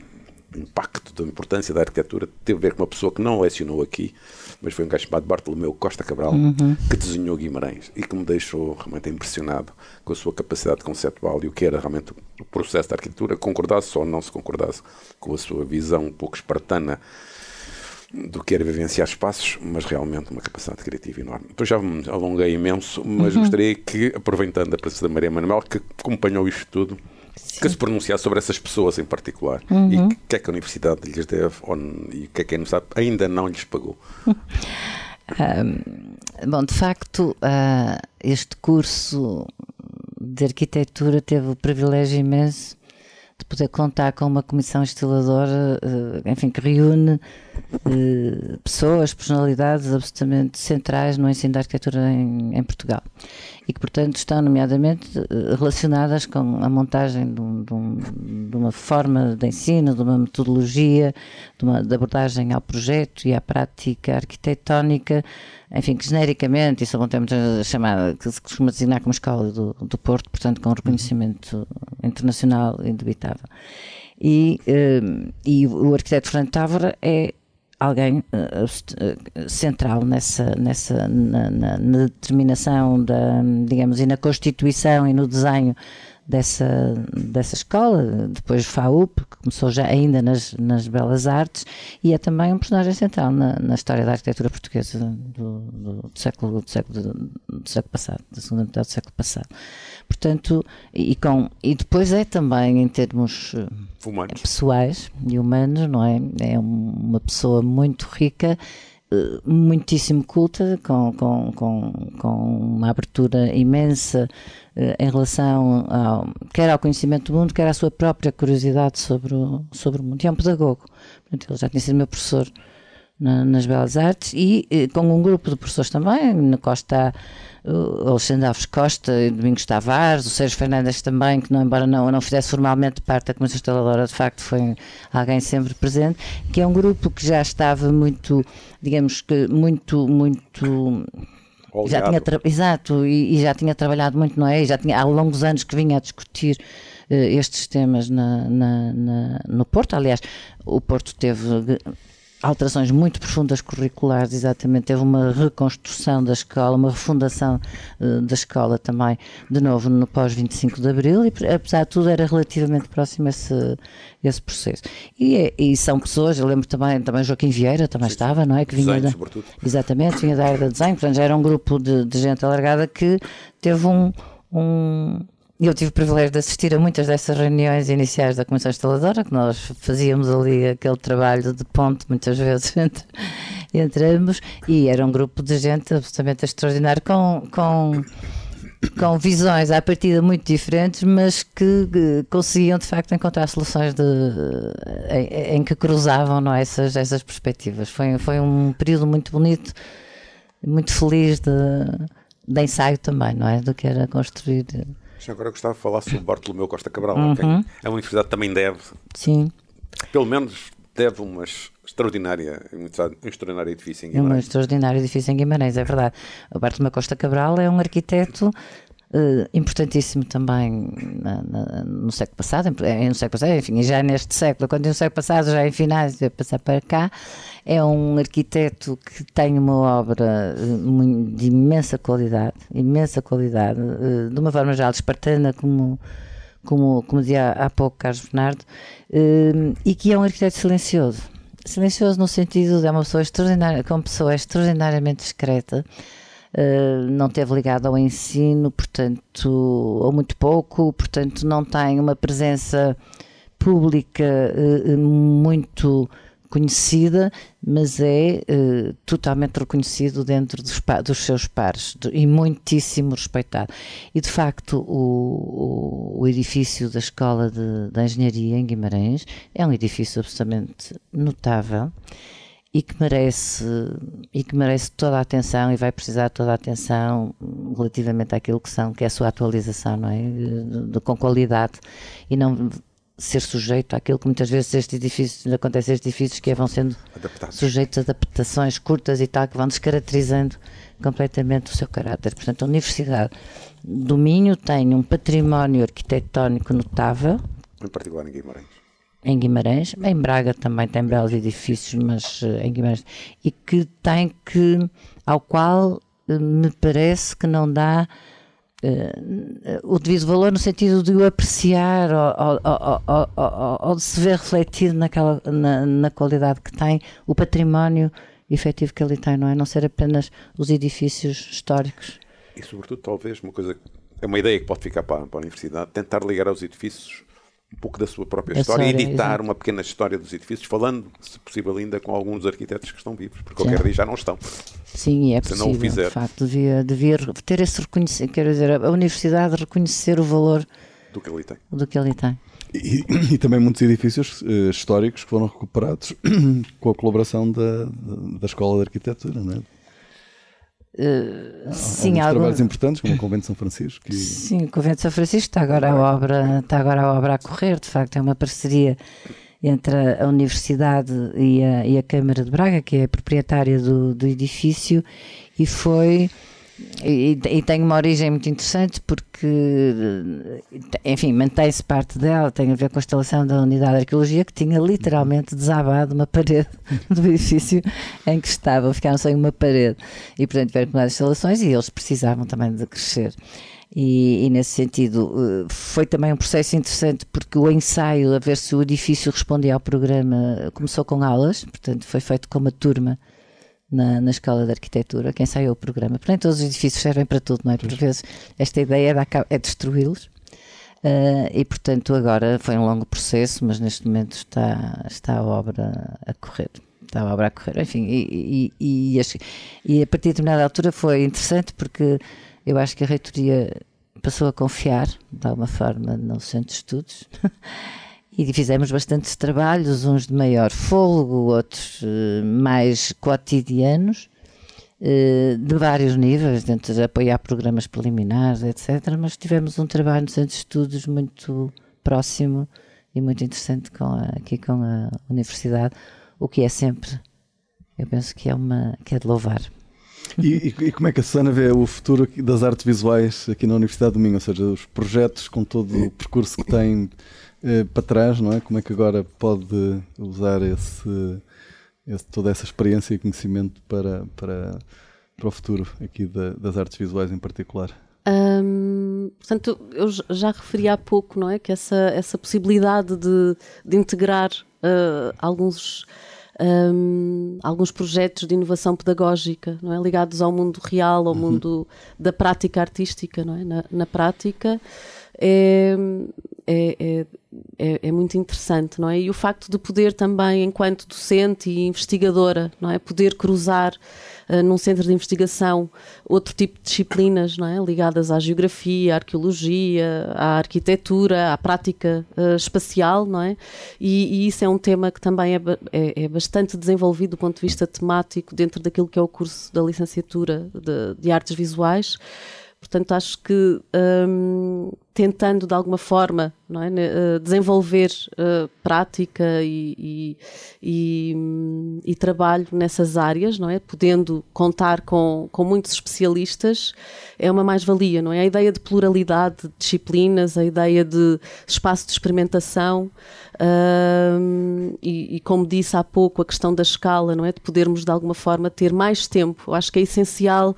impacto da importância da arquitetura teve a ver com uma pessoa que não lecionou aqui, mas foi um gajo chamado Bartolomeu Costa Cabral, uhum. que desenhou Guimarães e que me deixou realmente impressionado com a sua capacidade conceptual e o que era realmente o processo da arquitetura, concordasse ou não se concordasse com a sua visão um pouco espartana do que era vivenciar espaços, mas realmente uma capacidade criativa enorme. Então já me alonguei imenso, mas uhum. gostaria que, aproveitando a presença da Maria Manuel, que acompanhou isto tudo, Sim. que se pronunciasse sobre essas pessoas em particular uhum. e o que é que a Universidade lhes deve ou, e o que é que a Universidade ainda não lhes pagou. Um, bom, de facto, uh, este curso de arquitetura teve o privilégio imenso de poder contar com uma comissão instaladora, uh, enfim, que reúne uh, pessoas, personalidades absolutamente centrais no ensino da arquitetura em, em Portugal e que, portanto, estão nomeadamente eh, relacionadas com a montagem de, um, de, um, de uma forma de ensino, de uma metodologia, de uma de abordagem ao projeto e à prática arquitetónica, enfim, que genericamente, isso é um termo chamado, que se costuma designar como escola do, do Porto, portanto, com reconhecimento internacional indubitável. E, eh, e o arquiteto Fernando Távora é alguém uh, central nessa, nessa na, na, na, determinação da, digamos, e na constituição e no desenho dessa, dessa escola, depois FAUP, que começou já ainda nas, nas Belas Artes, e é também um personagem central na, na história da arquitetura portuguesa do, do, do século, do, século, do século passado, da segunda metade do século passado. Portanto, e, com, e depois é também em termos humanos. pessoais e humanos, não é? É uma pessoa muito rica eh, muitíssimo culta, com, com, com, com uma abertura imensa uh, em relação ao, quer ao conhecimento do mundo, quer à sua própria curiosidade sobre o, sobre o mundo. E é um pedagogo. Ele já tinha sido meu professor na, nas Belas Artes e uh, com um grupo de professores também, na Costa o Alexandre Alves Costa, Domingos Tavares, o Sérgio Fernandes também, que não, embora não, não fizesse formalmente parte da Comissão Instaladora, de facto foi alguém sempre presente, que é um grupo que já estava muito, digamos que muito, muito já tinha exato e, e, já tinha trabalhado muito não é? E já tinha há longos anos que vinha a discutir uh, estes temas na, na, na, no Porto. Aliás o Porto teve alterações muito profundas curriculares, exatamente. Teve uma reconstrução da escola, uma refundação uh, da escola também, de novo, no pós-25 de Abril, e apesar de tudo era relativamente próximo esse, esse processo. E, é, e são pessoas, eu lembro também, também Joaquim Vieira também sim, estava, não é? Que vinha design, da. Exatamente, vinha da área da design, portanto já era um grupo de, de gente alargada que teve um, um eu tive o privilégio de assistir a muitas dessas reuniões iniciais da Comissão Instaladora, que nós fazíamos ali aquele trabalho de ponte, muitas vezes, entre, entre ambos, e era um grupo de gente absolutamente extraordinário, com, com, com visões à partida muito diferentes, mas que, que conseguiam de facto encontrar soluções de, em, em, que cruzavam não, é, essas, essas perspectivas. Foi, foi um período muito bonito, muito feliz de, de ensaio também, não é? Do que era construir agora gostava de falar sobre Bartolomeu Costa Cabral, uhum. a quem a universidade também deve. Sim. Pelo menos deve uma extraordinária, um extraordinário edifício em Guimarães. Um extraordinário edifício em Guimarães, é verdade. O Bartolomeu Costa Cabral é um arquiteto Uh, importantíssimo também na, na, no século passado, no século passado, enfim, já neste século, quando no século passado, já em finais, de passar para cá, é um arquiteto que tem uma obra uh, de imensa qualidade, imensa qualidade, uh, de uma forma geral espartana, como, como, como dizia há pouco Carlos Bernardo, e que é um arquiteto silencioso. Silencioso no sentido de é uma pessoa extraordinária, como pessoa extraordinariamente discreta, eh, não teve ligado ao ensino, portanto, ou muito pouco, portanto, não tem uma presença pública uh, muito conhecida, mas é totalmente reconhecido dentro dos, dos seus pares e muitíssimo respeitado. E de facto, o, o edifício da Escola de, de Engenharia em Guimarães é um edifício absolutamente notável e que merece e que merece toda a atenção e vai precisar de toda a atenção relativamente àquilo que são que é a sua atualização não é? De, de, com qualidade e não ser sujeito àquilo que muitas vezes estes edifícios acontece estes edifícios que é, vão sendo Adaptados. sujeitos a adaptações curtas e tal que vão descaracterizando completamente o seu caráter. Portanto a Universidade do Minho tem um património arquitetónico notável. Em particular em Guimarães em Guimarães, em Braga também tem belos edifícios, mas uh, em Guimarães, e que tem que, ao qual uh, me parece que não dá uh, o devido valor no sentido de o apreciar ou, ou, ou, ou de se ver refletido naquela, na, na, qualidade que tem o património efetivo que ele tem, não é? Não ser apenas os edifícios históricos. E sobretudo, talvez, uma coisa, é uma ideia que pode ficar para, para a universidade, tentar ligar aos edifícios um pouco da sua própria história e editar exatamente. uma pequena história dos edifícios, falando, se possível, ainda com alguns arquitetos que estão vivos, porque qualquer dia já não estão. Sim, é se possível. Não o fizer. De facto, devia, devia ter esse reconhecimento, quero dizer, a universidade reconhecer o valor do que ele tem. Do que ele tem. E, e, também muitos edifícios uh, históricos que foram recuperados com a colaboração da, da Escola de Arquitetura, não é? Uh, sim, algum... trabalhos importantes, como o Convento de São Francisco. E... Sim, o Convento de São Francisco está agora, a obra, está agora a obra a correr, de facto, é uma parceria entre a Universidade e a, e a Câmara de Braga, que é a proprietária do, do edifício, e foi e, e, tem uma origem muito interessante porque, enfim, mantém-se parte dela, tem a ver com a instalação da unidade de arqueologia que tinha literalmente desabado uma parede do edifício em que estava, ficaram sem uma parede e, portanto, tiveram que mudar as instalações e eles precisavam também de crescer. E, e, nesse sentido eh, foi também um processo interessante porque o ensaio a ver se o edifício respondia ao programa começou com aulas, portanto foi feito com uma turma na, na escola de arquitetura, quem saiu o programa. Portanto, todos os edifícios servem para tudo, não é? Por vezes esta ideia é, é destruí-los. Uh, e portanto agora foi um longo processo, mas neste momento está, está a obra a correr. Está a obra a correr, enfim, e, e, e, e a partir de determinada altura foi interessante porque eu acho que a reitoria passou a confiar, de alguma forma, no centro de estudos e fizemos bastantes trabalhos, uns de maior fôlego, outros uh, mais cotidianos, uh, de vários níveis, dentro de apoiar programas preliminares, etc. Mas tivemos um trabalho no Centro de Estudos muito próximo e muito interessante com a, aqui com a Universidade, o que é sempre, eu penso que é, uma, que é de louvar. E, e, como é que a Susana vê o futuro das artes visuais aqui na Universidade do Minho? Ou seja, os projetos com todo o percurso que tem eh, para trás, não é? Como é que agora pode usar esse, esse, toda essa experiência e conhecimento para, para, para o futuro aqui da, das artes visuais em particular? Portanto, eu já referi há pouco, não é? Que essa, essa possibilidade de, de integrar uh, alguns, um, alguns projetos de inovação pedagógica, não é? Ligados ao mundo real, ao uhum. mundo da prática artística, não é? Na, na prática, é, é, é, é, é, muito interessante, não é? E o facto de poder também, enquanto docente e investigadora, não é? Poder cruzar uh, num centro de investigação outro tipo de disciplinas, não é? Ligadas à geografia, à arqueologia, à arquitetura, à prática uh, espacial, não é? E, e, isso é um tema que também é, é, é, bastante desenvolvido do ponto de vista temático dentro daquilo que é o curso da licenciatura de, de artes visuais. Portanto, acho que um, tentando de alguma forma é, uh, desenvolver uh, prática e, e, e, e, trabalho nessas áreas, não é? podendo contar com, com muitos especialistas, é uma mais-valia. não é? A ideia de pluralidade de disciplinas, a ideia de espaço de experimentação um, e, como disse há pouco, a questão da escala, não é? de podermos de alguma forma ter mais tempo. Acho que é essencial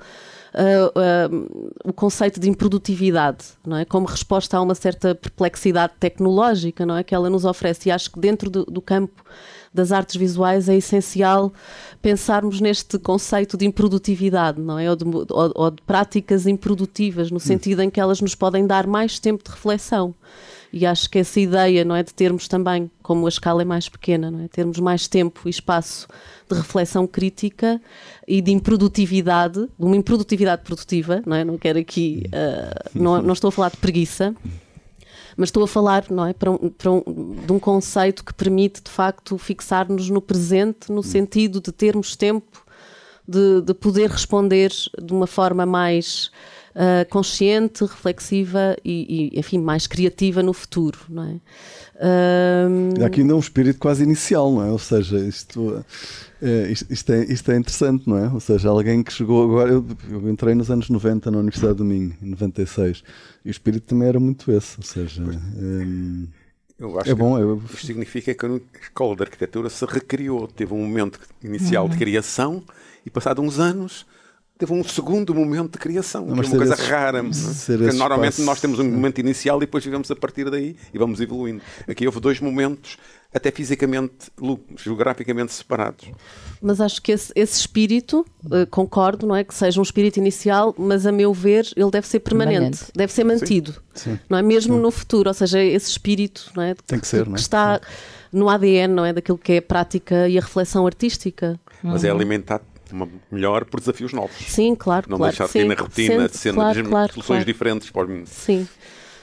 uh, o conceito de improdutividade, não é? Como resposta a uma certa perplexidade tecnológica, não é? Que ela nos oferece. E acho que dentro do, do campo das artes visuais é essencial pensarmos neste conceito de improdutividade, não é? Ou de, ou, ou de práticas improdutivas, no hum. sentido em que elas nos podem dar mais tempo de reflexão. E acho que essa ideia, não é, de termos também, como a escala é mais pequena, não é, termos mais tempo e espaço de reflexão crítica e de improdutividade, de uma improdutividade produtiva, não é? Não quero aqui, uh, não, não estou a falar de preguiça, mas estou a falar não é, para um, para um, de um conceito que permite de facto fixar-nos no presente, no sentido de termos tempo de, de poder responder de uma forma mais uh, consciente, reflexiva e, e, enfim, mais criativa no futuro, não é? Um... Aqui ainda é um espírito quase inicial, não é? Ou seja, isto, é, isto, isto, é, isto é interessante, não é? Ou seja, alguém que chegou agora. Eu, eu, entrei nos anos 90 na Universidade do Minho, em 96, e o espírito também era muito esse. Ou seja, um, é bom. Eu... Isto significa que a Escola de Arquitetura se recriou, teve um momento inicial uhum. de criação e, passado uns anos teve um segundo momento de criação, não, que é uma coisa esse, rara. Porque normalmente espaço. nós temos um momento inicial e depois vivemos a partir daí e vamos evoluindo. Aqui houve dois momentos, até fisicamente, geograficamente separados. Mas acho que esse, esse espírito, uh, concordo, não é que seja um espírito inicial, mas a meu ver ele deve ser permanente, permanente. deve ser mantido, Sim. Sim. não é mesmo Sim. no futuro, ou seja, esse espírito, não é, Tem que, ser, que, não é? que está no ADN, não é, daquilo que é a prática e a reflexão artística. Mas é uhum. é alimentado uma melhor por desafios novos. Sim, claro. Não claro, deixar de na rotina, de ser claro, claro, soluções claro. diferentes para o Sim.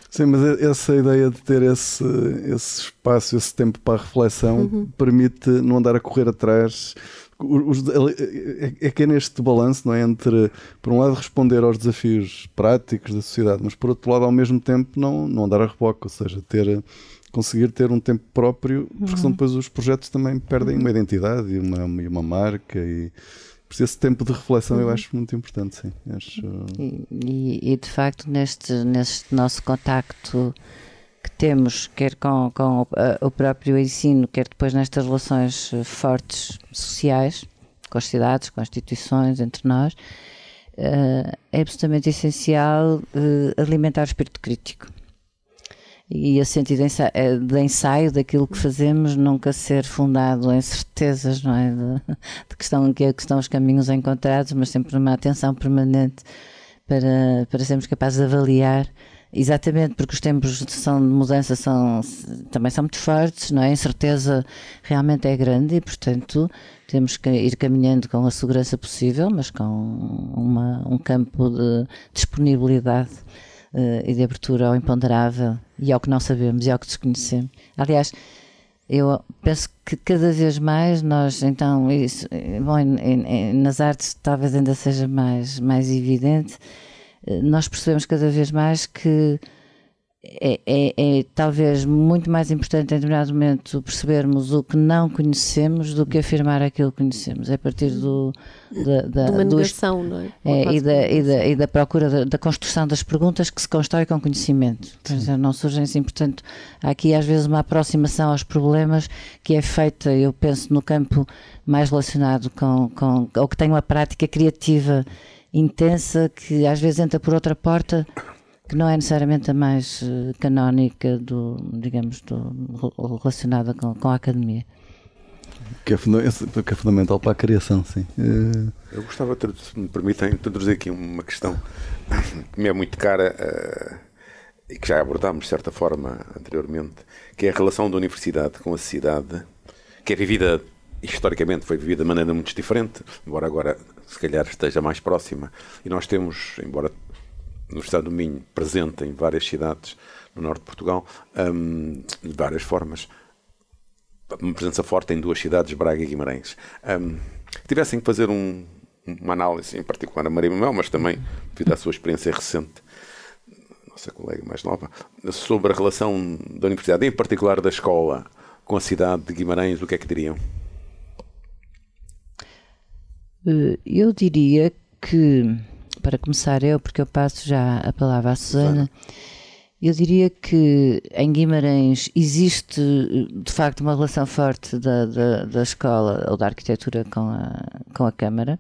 Sim, mas essa ideia de ter esse, esse espaço, esse tempo para a reflexão, uhum. permite não andar a correr atrás. Os, é, é que é neste balanço, não é? Entre, por um lado, responder aos desafios práticos da sociedade, mas por outro lado, ao mesmo tempo, não, não andar a reboque, ou seja, ter, conseguir ter um tempo próprio, porque uhum. senão depois os projetos também perdem uhum. uma identidade e uma, e uma marca. E, por esse tempo de reflexão uhum. eu acho muito importante, sim. Acho... E, e, de facto, neste, neste nosso contacto que temos, quer com, com o, o próprio ensino, quer depois nestas relações eh, fortes sociais, com as cidades, com as instituições, entre nós, uh, é absolutamente essencial uh, alimentar o espírito crítico e a sentido eh, de ensaio daquilo que fazemos nunca ser fundado em certezas, não é? De, de questão que, que estão os caminhos encontrados, mas sempre uma atenção permanente para, para sermos capazes de avaliar Exatamente, porque os tempos de, são, de mudança são, também são muito fortes, não é? A incerteza realmente é grande e, portanto, temos que ir caminhando com a segurança possível, mas com uma, um campo de disponibilidade uh, e de abertura ao imponderável e ao que não sabemos e ao que desconhecemos. Aliás, eu penso que cada vez mais nós, então, isso, bom, em, em, nas artes talvez ainda seja mais, mais evidente, eh, nós percebemos cada vez mais que é, é, é, talvez muito mais importante em determinado momento percebermos o que não conhecemos do que afirmar aquilo que conhecemos. É a partir do, da, da, de uma negação, não é? é e, da, e, da, e, da, procura da, da, construção das perguntas que se constrói com conhecimento. Dizer, não surgem assim, portanto, há aqui às vezes uma aproximação aos problemas que é feita, eu penso, no campo mais relacionado com, com ou que tem uma prática criativa intensa que às vezes entra por outra porta que não é necessariamente a mais uh, canónica do, digamos, do, relacionada com, com a academia. Que é, que é, fundamental para a criação, sim. Uh... Eu gostava, de, se me permitem, introduzir aqui uma questão que me é muito cara uh, e que já abordámos de certa forma anteriormente, que é a relação da universidade com a cidade, que é vivida historicamente foi vivida de maneira muito diferente, embora agora se calhar esteja mais próxima. E nós temos, embora no Estado do Minho presente em várias cidades no norte de Portugal, um, de várias formas. Uma presença forte em duas cidades, Braga e Guimarães. Um, tivessem que fazer um, uma análise, em particular a Maria Manuel, mas também devido à sua experiência recente, nossa colega mais nova, sobre a relação da universidade, em particular da escola, com a cidade de Guimarães, o que é que diriam? Eh, eu diria que para começar eu, porque eu passo já a palavra à Susana. Eu diria que em Guimarães existe de facto uma relação forte da, da, da escola ou da arquitetura com a, com a Câmara.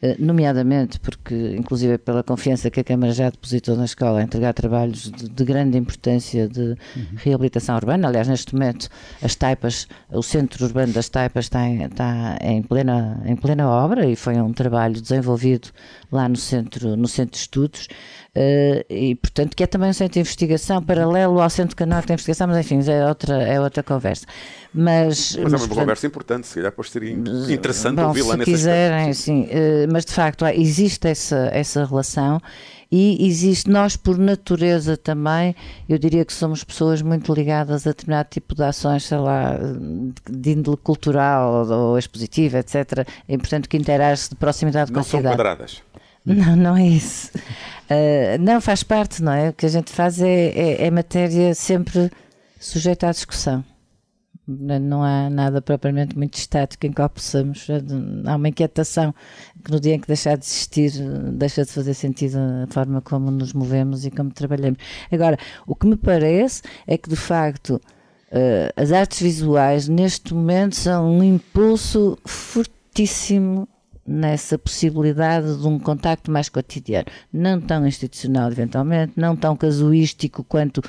Eh, nomeadamente porque, inclusive pela confiança que a Câmara já depositou na escola a entregar trabalhos de, de grande importância de uhum. reabilitação urbana. Aliás, neste momento, as Taipas, o centro urbano das Taipas está em, está em, plena, em plena obra e foi um trabalho desenvolvido lá no centro, no centro de estudos. Uh, e portanto que é também um centro de investigação paralelo ao centro canal de investigação, mas enfim, é outra, é outra conversa. Mas, mas, mas é uma portanto, conversa importante, se calhar depois seria interessante ouvi-la nesse quiserem, aspecto. Sim, uh, mas de facto existe essa, essa relação e existe, nós por natureza também, eu diria que somos pessoas muito ligadas a determinado tipo de ações, sei lá, de índole cultural ou expositiva, etc. É importante que interage de proximidade Não com a cidade. Não são quadradas. Não, não é isso. Uh, não faz parte, não é? O que a gente faz é, é, é matéria sempre sujeita à discussão. Não há nada propriamente muito estático em que possamos. Há uma inquietação que no dia em que deixar de existir, deixa de fazer sentido a forma como nos movemos e como trabalhamos. Agora, o que me parece é que, de facto, uh, as artes visuais neste momento são um impulso fortíssimo nessa possibilidade de um contacto mais cotidiano, não tão institucional eventualmente, não tão casuístico quanto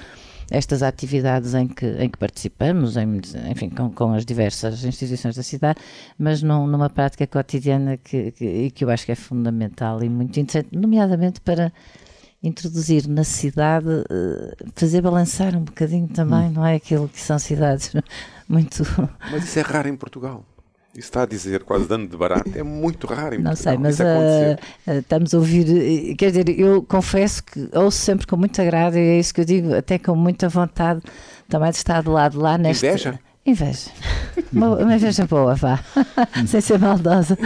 estas atividades em que, em que participamos, em, enfim, com, com, as diversas instituições da cidade, mas num, numa prática cotidiana que, que, que eu acho que é fundamental e muito interessante, nomeadamente para introduzir na cidade, eh, fazer balançar um bocadinho também, hum. não é aquilo que são cidades muito. Mas isso é raro em Portugal. Está a dizer, quase dando de barato, é muito raro em Não sei, mas uh, estamos a ouvir, quer dizer, eu confesso que ouço sempre com muito agrado e é isso que eu digo, até com muita vontade também de estar do lado lá nesta... Inveja? Inveja. Uma, uma inveja boa, vá. Sem ser maldosa.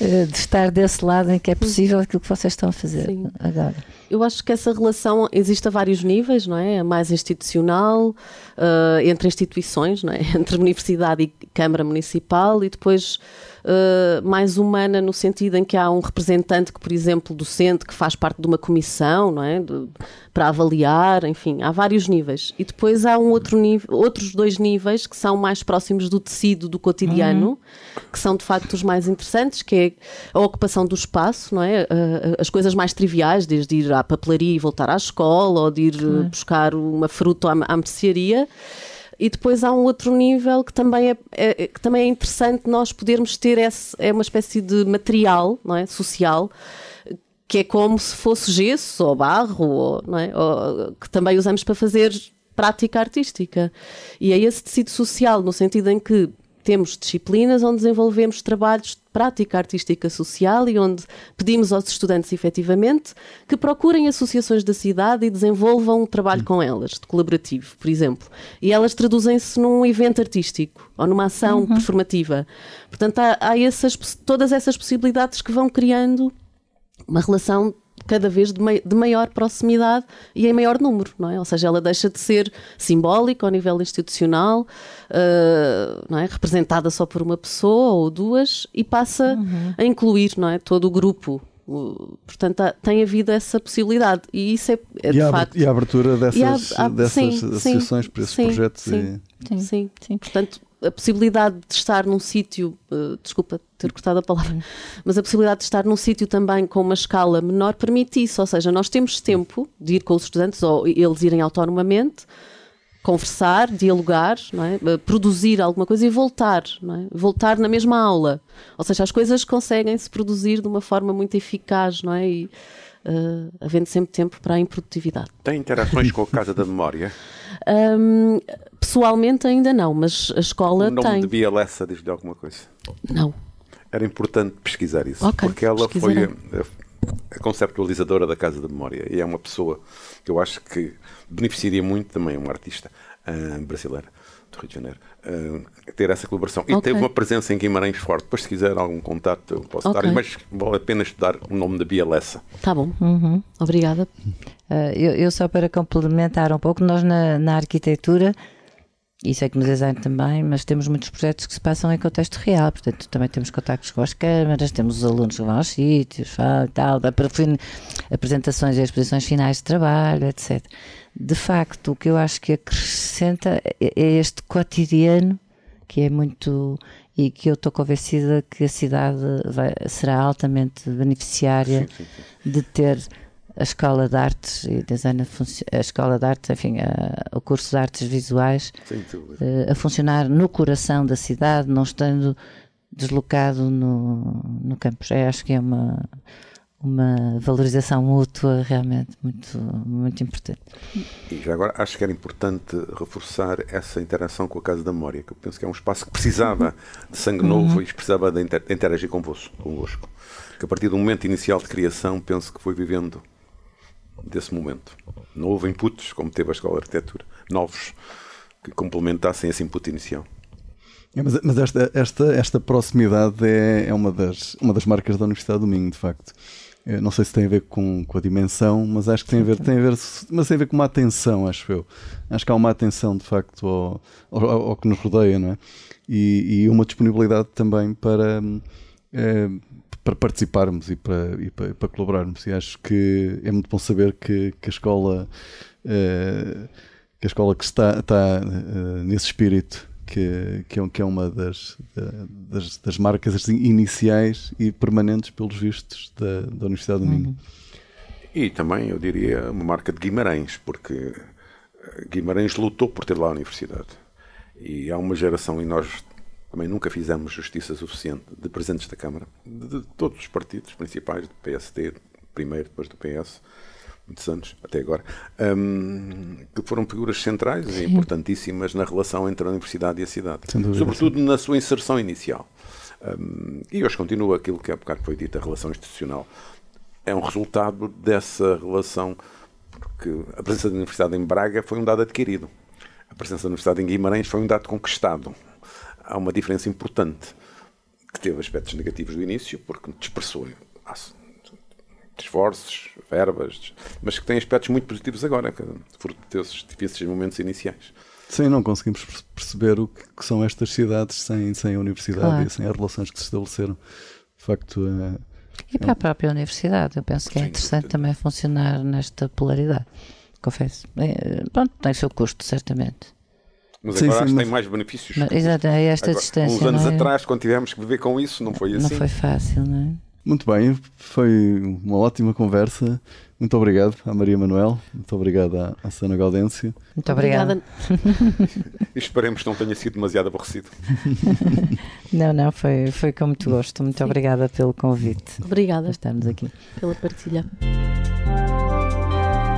de estar desse lado em que é possível aquilo que vocês estão a fazer Sim. agora. Eu acho que essa relação existe a vários níveis, não é? Mais institucional, uh, entre instituições, não é? Entre universidade e Câmara Municipal e depois uh, mais humana no sentido em que há um representante que, por exemplo, docente, que faz parte de uma comissão, não é? De, para avaliar, enfim, há vários níveis. E depois há um outro nível, outros dois níveis que são mais próximos do tecido do cotidiano, uhum. que são de facto os mais interessantes, que é a ocupação do espaço, não é? Uh, as coisas mais triviais, desde ir à papelaria e voltar à escola, ou de ir uhum. buscar uma fruta à, à mercearia. E depois há um outro nível que também é, é, que também é interessante nós podermos ter esse, é uma espécie de material não é, social que é como se fosse gesso ou barro, ou, não é? Ou, que também usamos para fazer prática artística. E é esse tecido social, no sentido em que temos disciplinas onde desenvolvemos trabalhos de prática artística social e onde pedimos aos estudantes, efetivamente, que procurem associações da cidade e desenvolvam um trabalho com elas, de colaborativo, por exemplo. E elas traduzem-se num evento artístico ou numa ação uhum. performativa. Portanto, há, há essas, todas essas possibilidades que vão criando uma relação cada vez de, de, maior proximidade e em maior número, não é? Ou seja, ela deixa de ser simbólica ao nível institucional, uh, não é? representada só por uma pessoa ou duas e passa uhum. a incluir, não é? Todo o grupo. Portanto, tem havido essa possibilidade e isso é, é de e facto. E a abertura dessas, a, a, dessas sim, associações sim, para esses sim, projetos. Sim, e... sim, sim. Portanto, a possibilidade de estar num sítio, uh, desculpa ter cortado a palavra, mas a possibilidade de estar num sítio também com uma escala menor permite isso, ou seja, nós temos tempo de ir com os estudantes ou eles irem autonomamente, conversar, dialogar, é? produzir alguma coisa e voltar, é? voltar na mesma aula. Ou seja, as coisas conseguem se produzir de uma forma muito eficaz, não é? E, uh, havendo sempre tempo para a improdutividade. Tem interações com a Casa da Memória? Um, pessoalmente ainda não, mas a escola o nome tem. de Bia Lessa diz-lhe alguma coisa? Não. Era importante pesquisar isso, okay, porque ela foi a, a, conceptualizadora da Casa da Memória e é uma pessoa que eu acho que beneficiaria muito também, uma artista uh, brasileira Rio de Janeiro, uh, ter essa colaboração. E okay. teve uma presença em Guimarães forte. Depois, se quiser algum contato, eu posso okay. dar, mas vale a pena estudar o nome da Bia Lessa. Tá bom, uhum. obrigada. Uh, eu, eu, só para complementar um pouco, nós na, na arquitetura isso é que no design também, mas temos muitos projetos que se passam em contexto real, portanto também temos contactos com as câmaras, temos os alunos que vão aos sítios, falam, tal, para apresentações e exposições finais de trabalho, etc. De facto, o que eu acho que acrescenta é, é este cotidiano que é muito e que eu estou convencida que a cidade vai, será altamente beneficiária sim, sim, sim. de ter a Escola de Artes e Design, a Escola de Artes, enfim, a, o curso de Artes Visuais, uh, a funcionar no coração da cidade, não estando deslocado no, no campus. É, acho que é uma, uma valorização mútua realmente muito, muito importante. E já agora acho que era importante reforçar essa interação com a Casa da Memória, que eu penso que é um espaço que precisava de sangue novo uhum. e precisava de interagir convosco, convosco. Que a partir do momento inicial de criação, penso que foi vivendo desse momento. Não houve inputs, como teve a Escola de Arquitetura, novos, que complementassem esse input inicial. É, mas, mas esta, esta, esta proximidade é, é uma, das, uma das marcas da Universidade do Minho, de facto. Eu não sei se tem a ver com, com a dimensão, mas acho que tem a ver, tem a ver, mas tem a ver com uma atenção, acho eu. Acho que há uma atenção, de facto, ao, ao, ao que nos rodeia, não é? E, e uma disponibilidade também para, é, para participarmos e para, e para, para, colaborarmos. E acho que é muito bom saber que, que a escola uh, que a escola que está, está uh, nesse espírito que, que, é, que é uma das, das, das, marcas iniciais e permanentes pelos vistos da, da Universidade do Minho. Uhum. E também, eu diria, uma marca de Guimarães, porque Guimarães lutou por ter lá a universidade. E há uma geração, e nós também nunca fizemos justiça suficiente de presentes da Câmara, de, de todos os partidos principais, do PSD, primeiro, depois do PS, muitos anos, até agora, um, que foram figuras centrais e importantíssimas na relação entre a universidade e a cidade. Sobretudo na sua inserção inicial. Um, e hoje continua aquilo que há bocado foi dito, a relação institucional. É um resultado dessa relação, porque a presença da Universidade em Braga foi um dado adquirido. A presença da Universidade em Guimarães foi um dado conquistado há uma diferença importante que teve aspectos negativos do início, porque dispersou esforços, verbas, mas que tem aspectos muito positivos agora, fruto desses difíceis momentos iniciais. Sim, não conseguimos perceber o que são estas cidades sem, sem a universidade claro. e sem as relações que se estabeleceram. De facto, é, e para a própria universidade, eu penso que é interessante também funcionar nesta polaridade. Confesso. É, pronto, tem o seu custo, certamente. Mas sim, agora sim, acho que mas... tem mais benefícios. Mas, exato, é esta agora, distância. Uns anos é? atrás, quando tivemos que viver com isso, não foi assim. Não foi fácil, não é? Muito bem, foi uma ótima conversa. Muito obrigado à Maria Manuel, muito obrigado à, à Sana Gaudêncio. Muito obrigada. esperemos que não tenha sido demasiado aborrecido. não, não, foi, foi com muito gosto. Muito Sim. obrigada pelo convite. Obrigada. Estamos aqui. Pela partilha.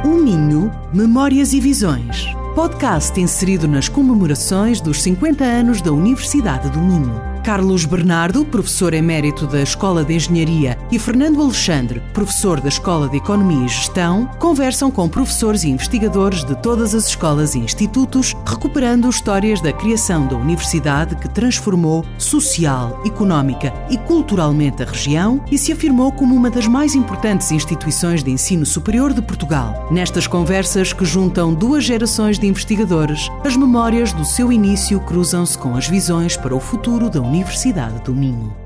Um Minho, Memórias e Visões podcast inserido nas comemorações dos 50 anos da Universidade do Minho. Carlos Bernardo, professor emérito da Escola de Engenharia, e Fernando Alexandre, professor da Escola de Economia e Gestão, conversam com professores e investigadores de todas as escolas e institutos, recuperando histórias da criação da universidade que transformou social, económica e culturalmente a região e se afirmou como uma das mais importantes instituições de ensino superior de Portugal. Nestas conversas que juntam duas gerações de investigadores, as memórias do seu início cruzam-se com as visões para o futuro da Universidade do Minho.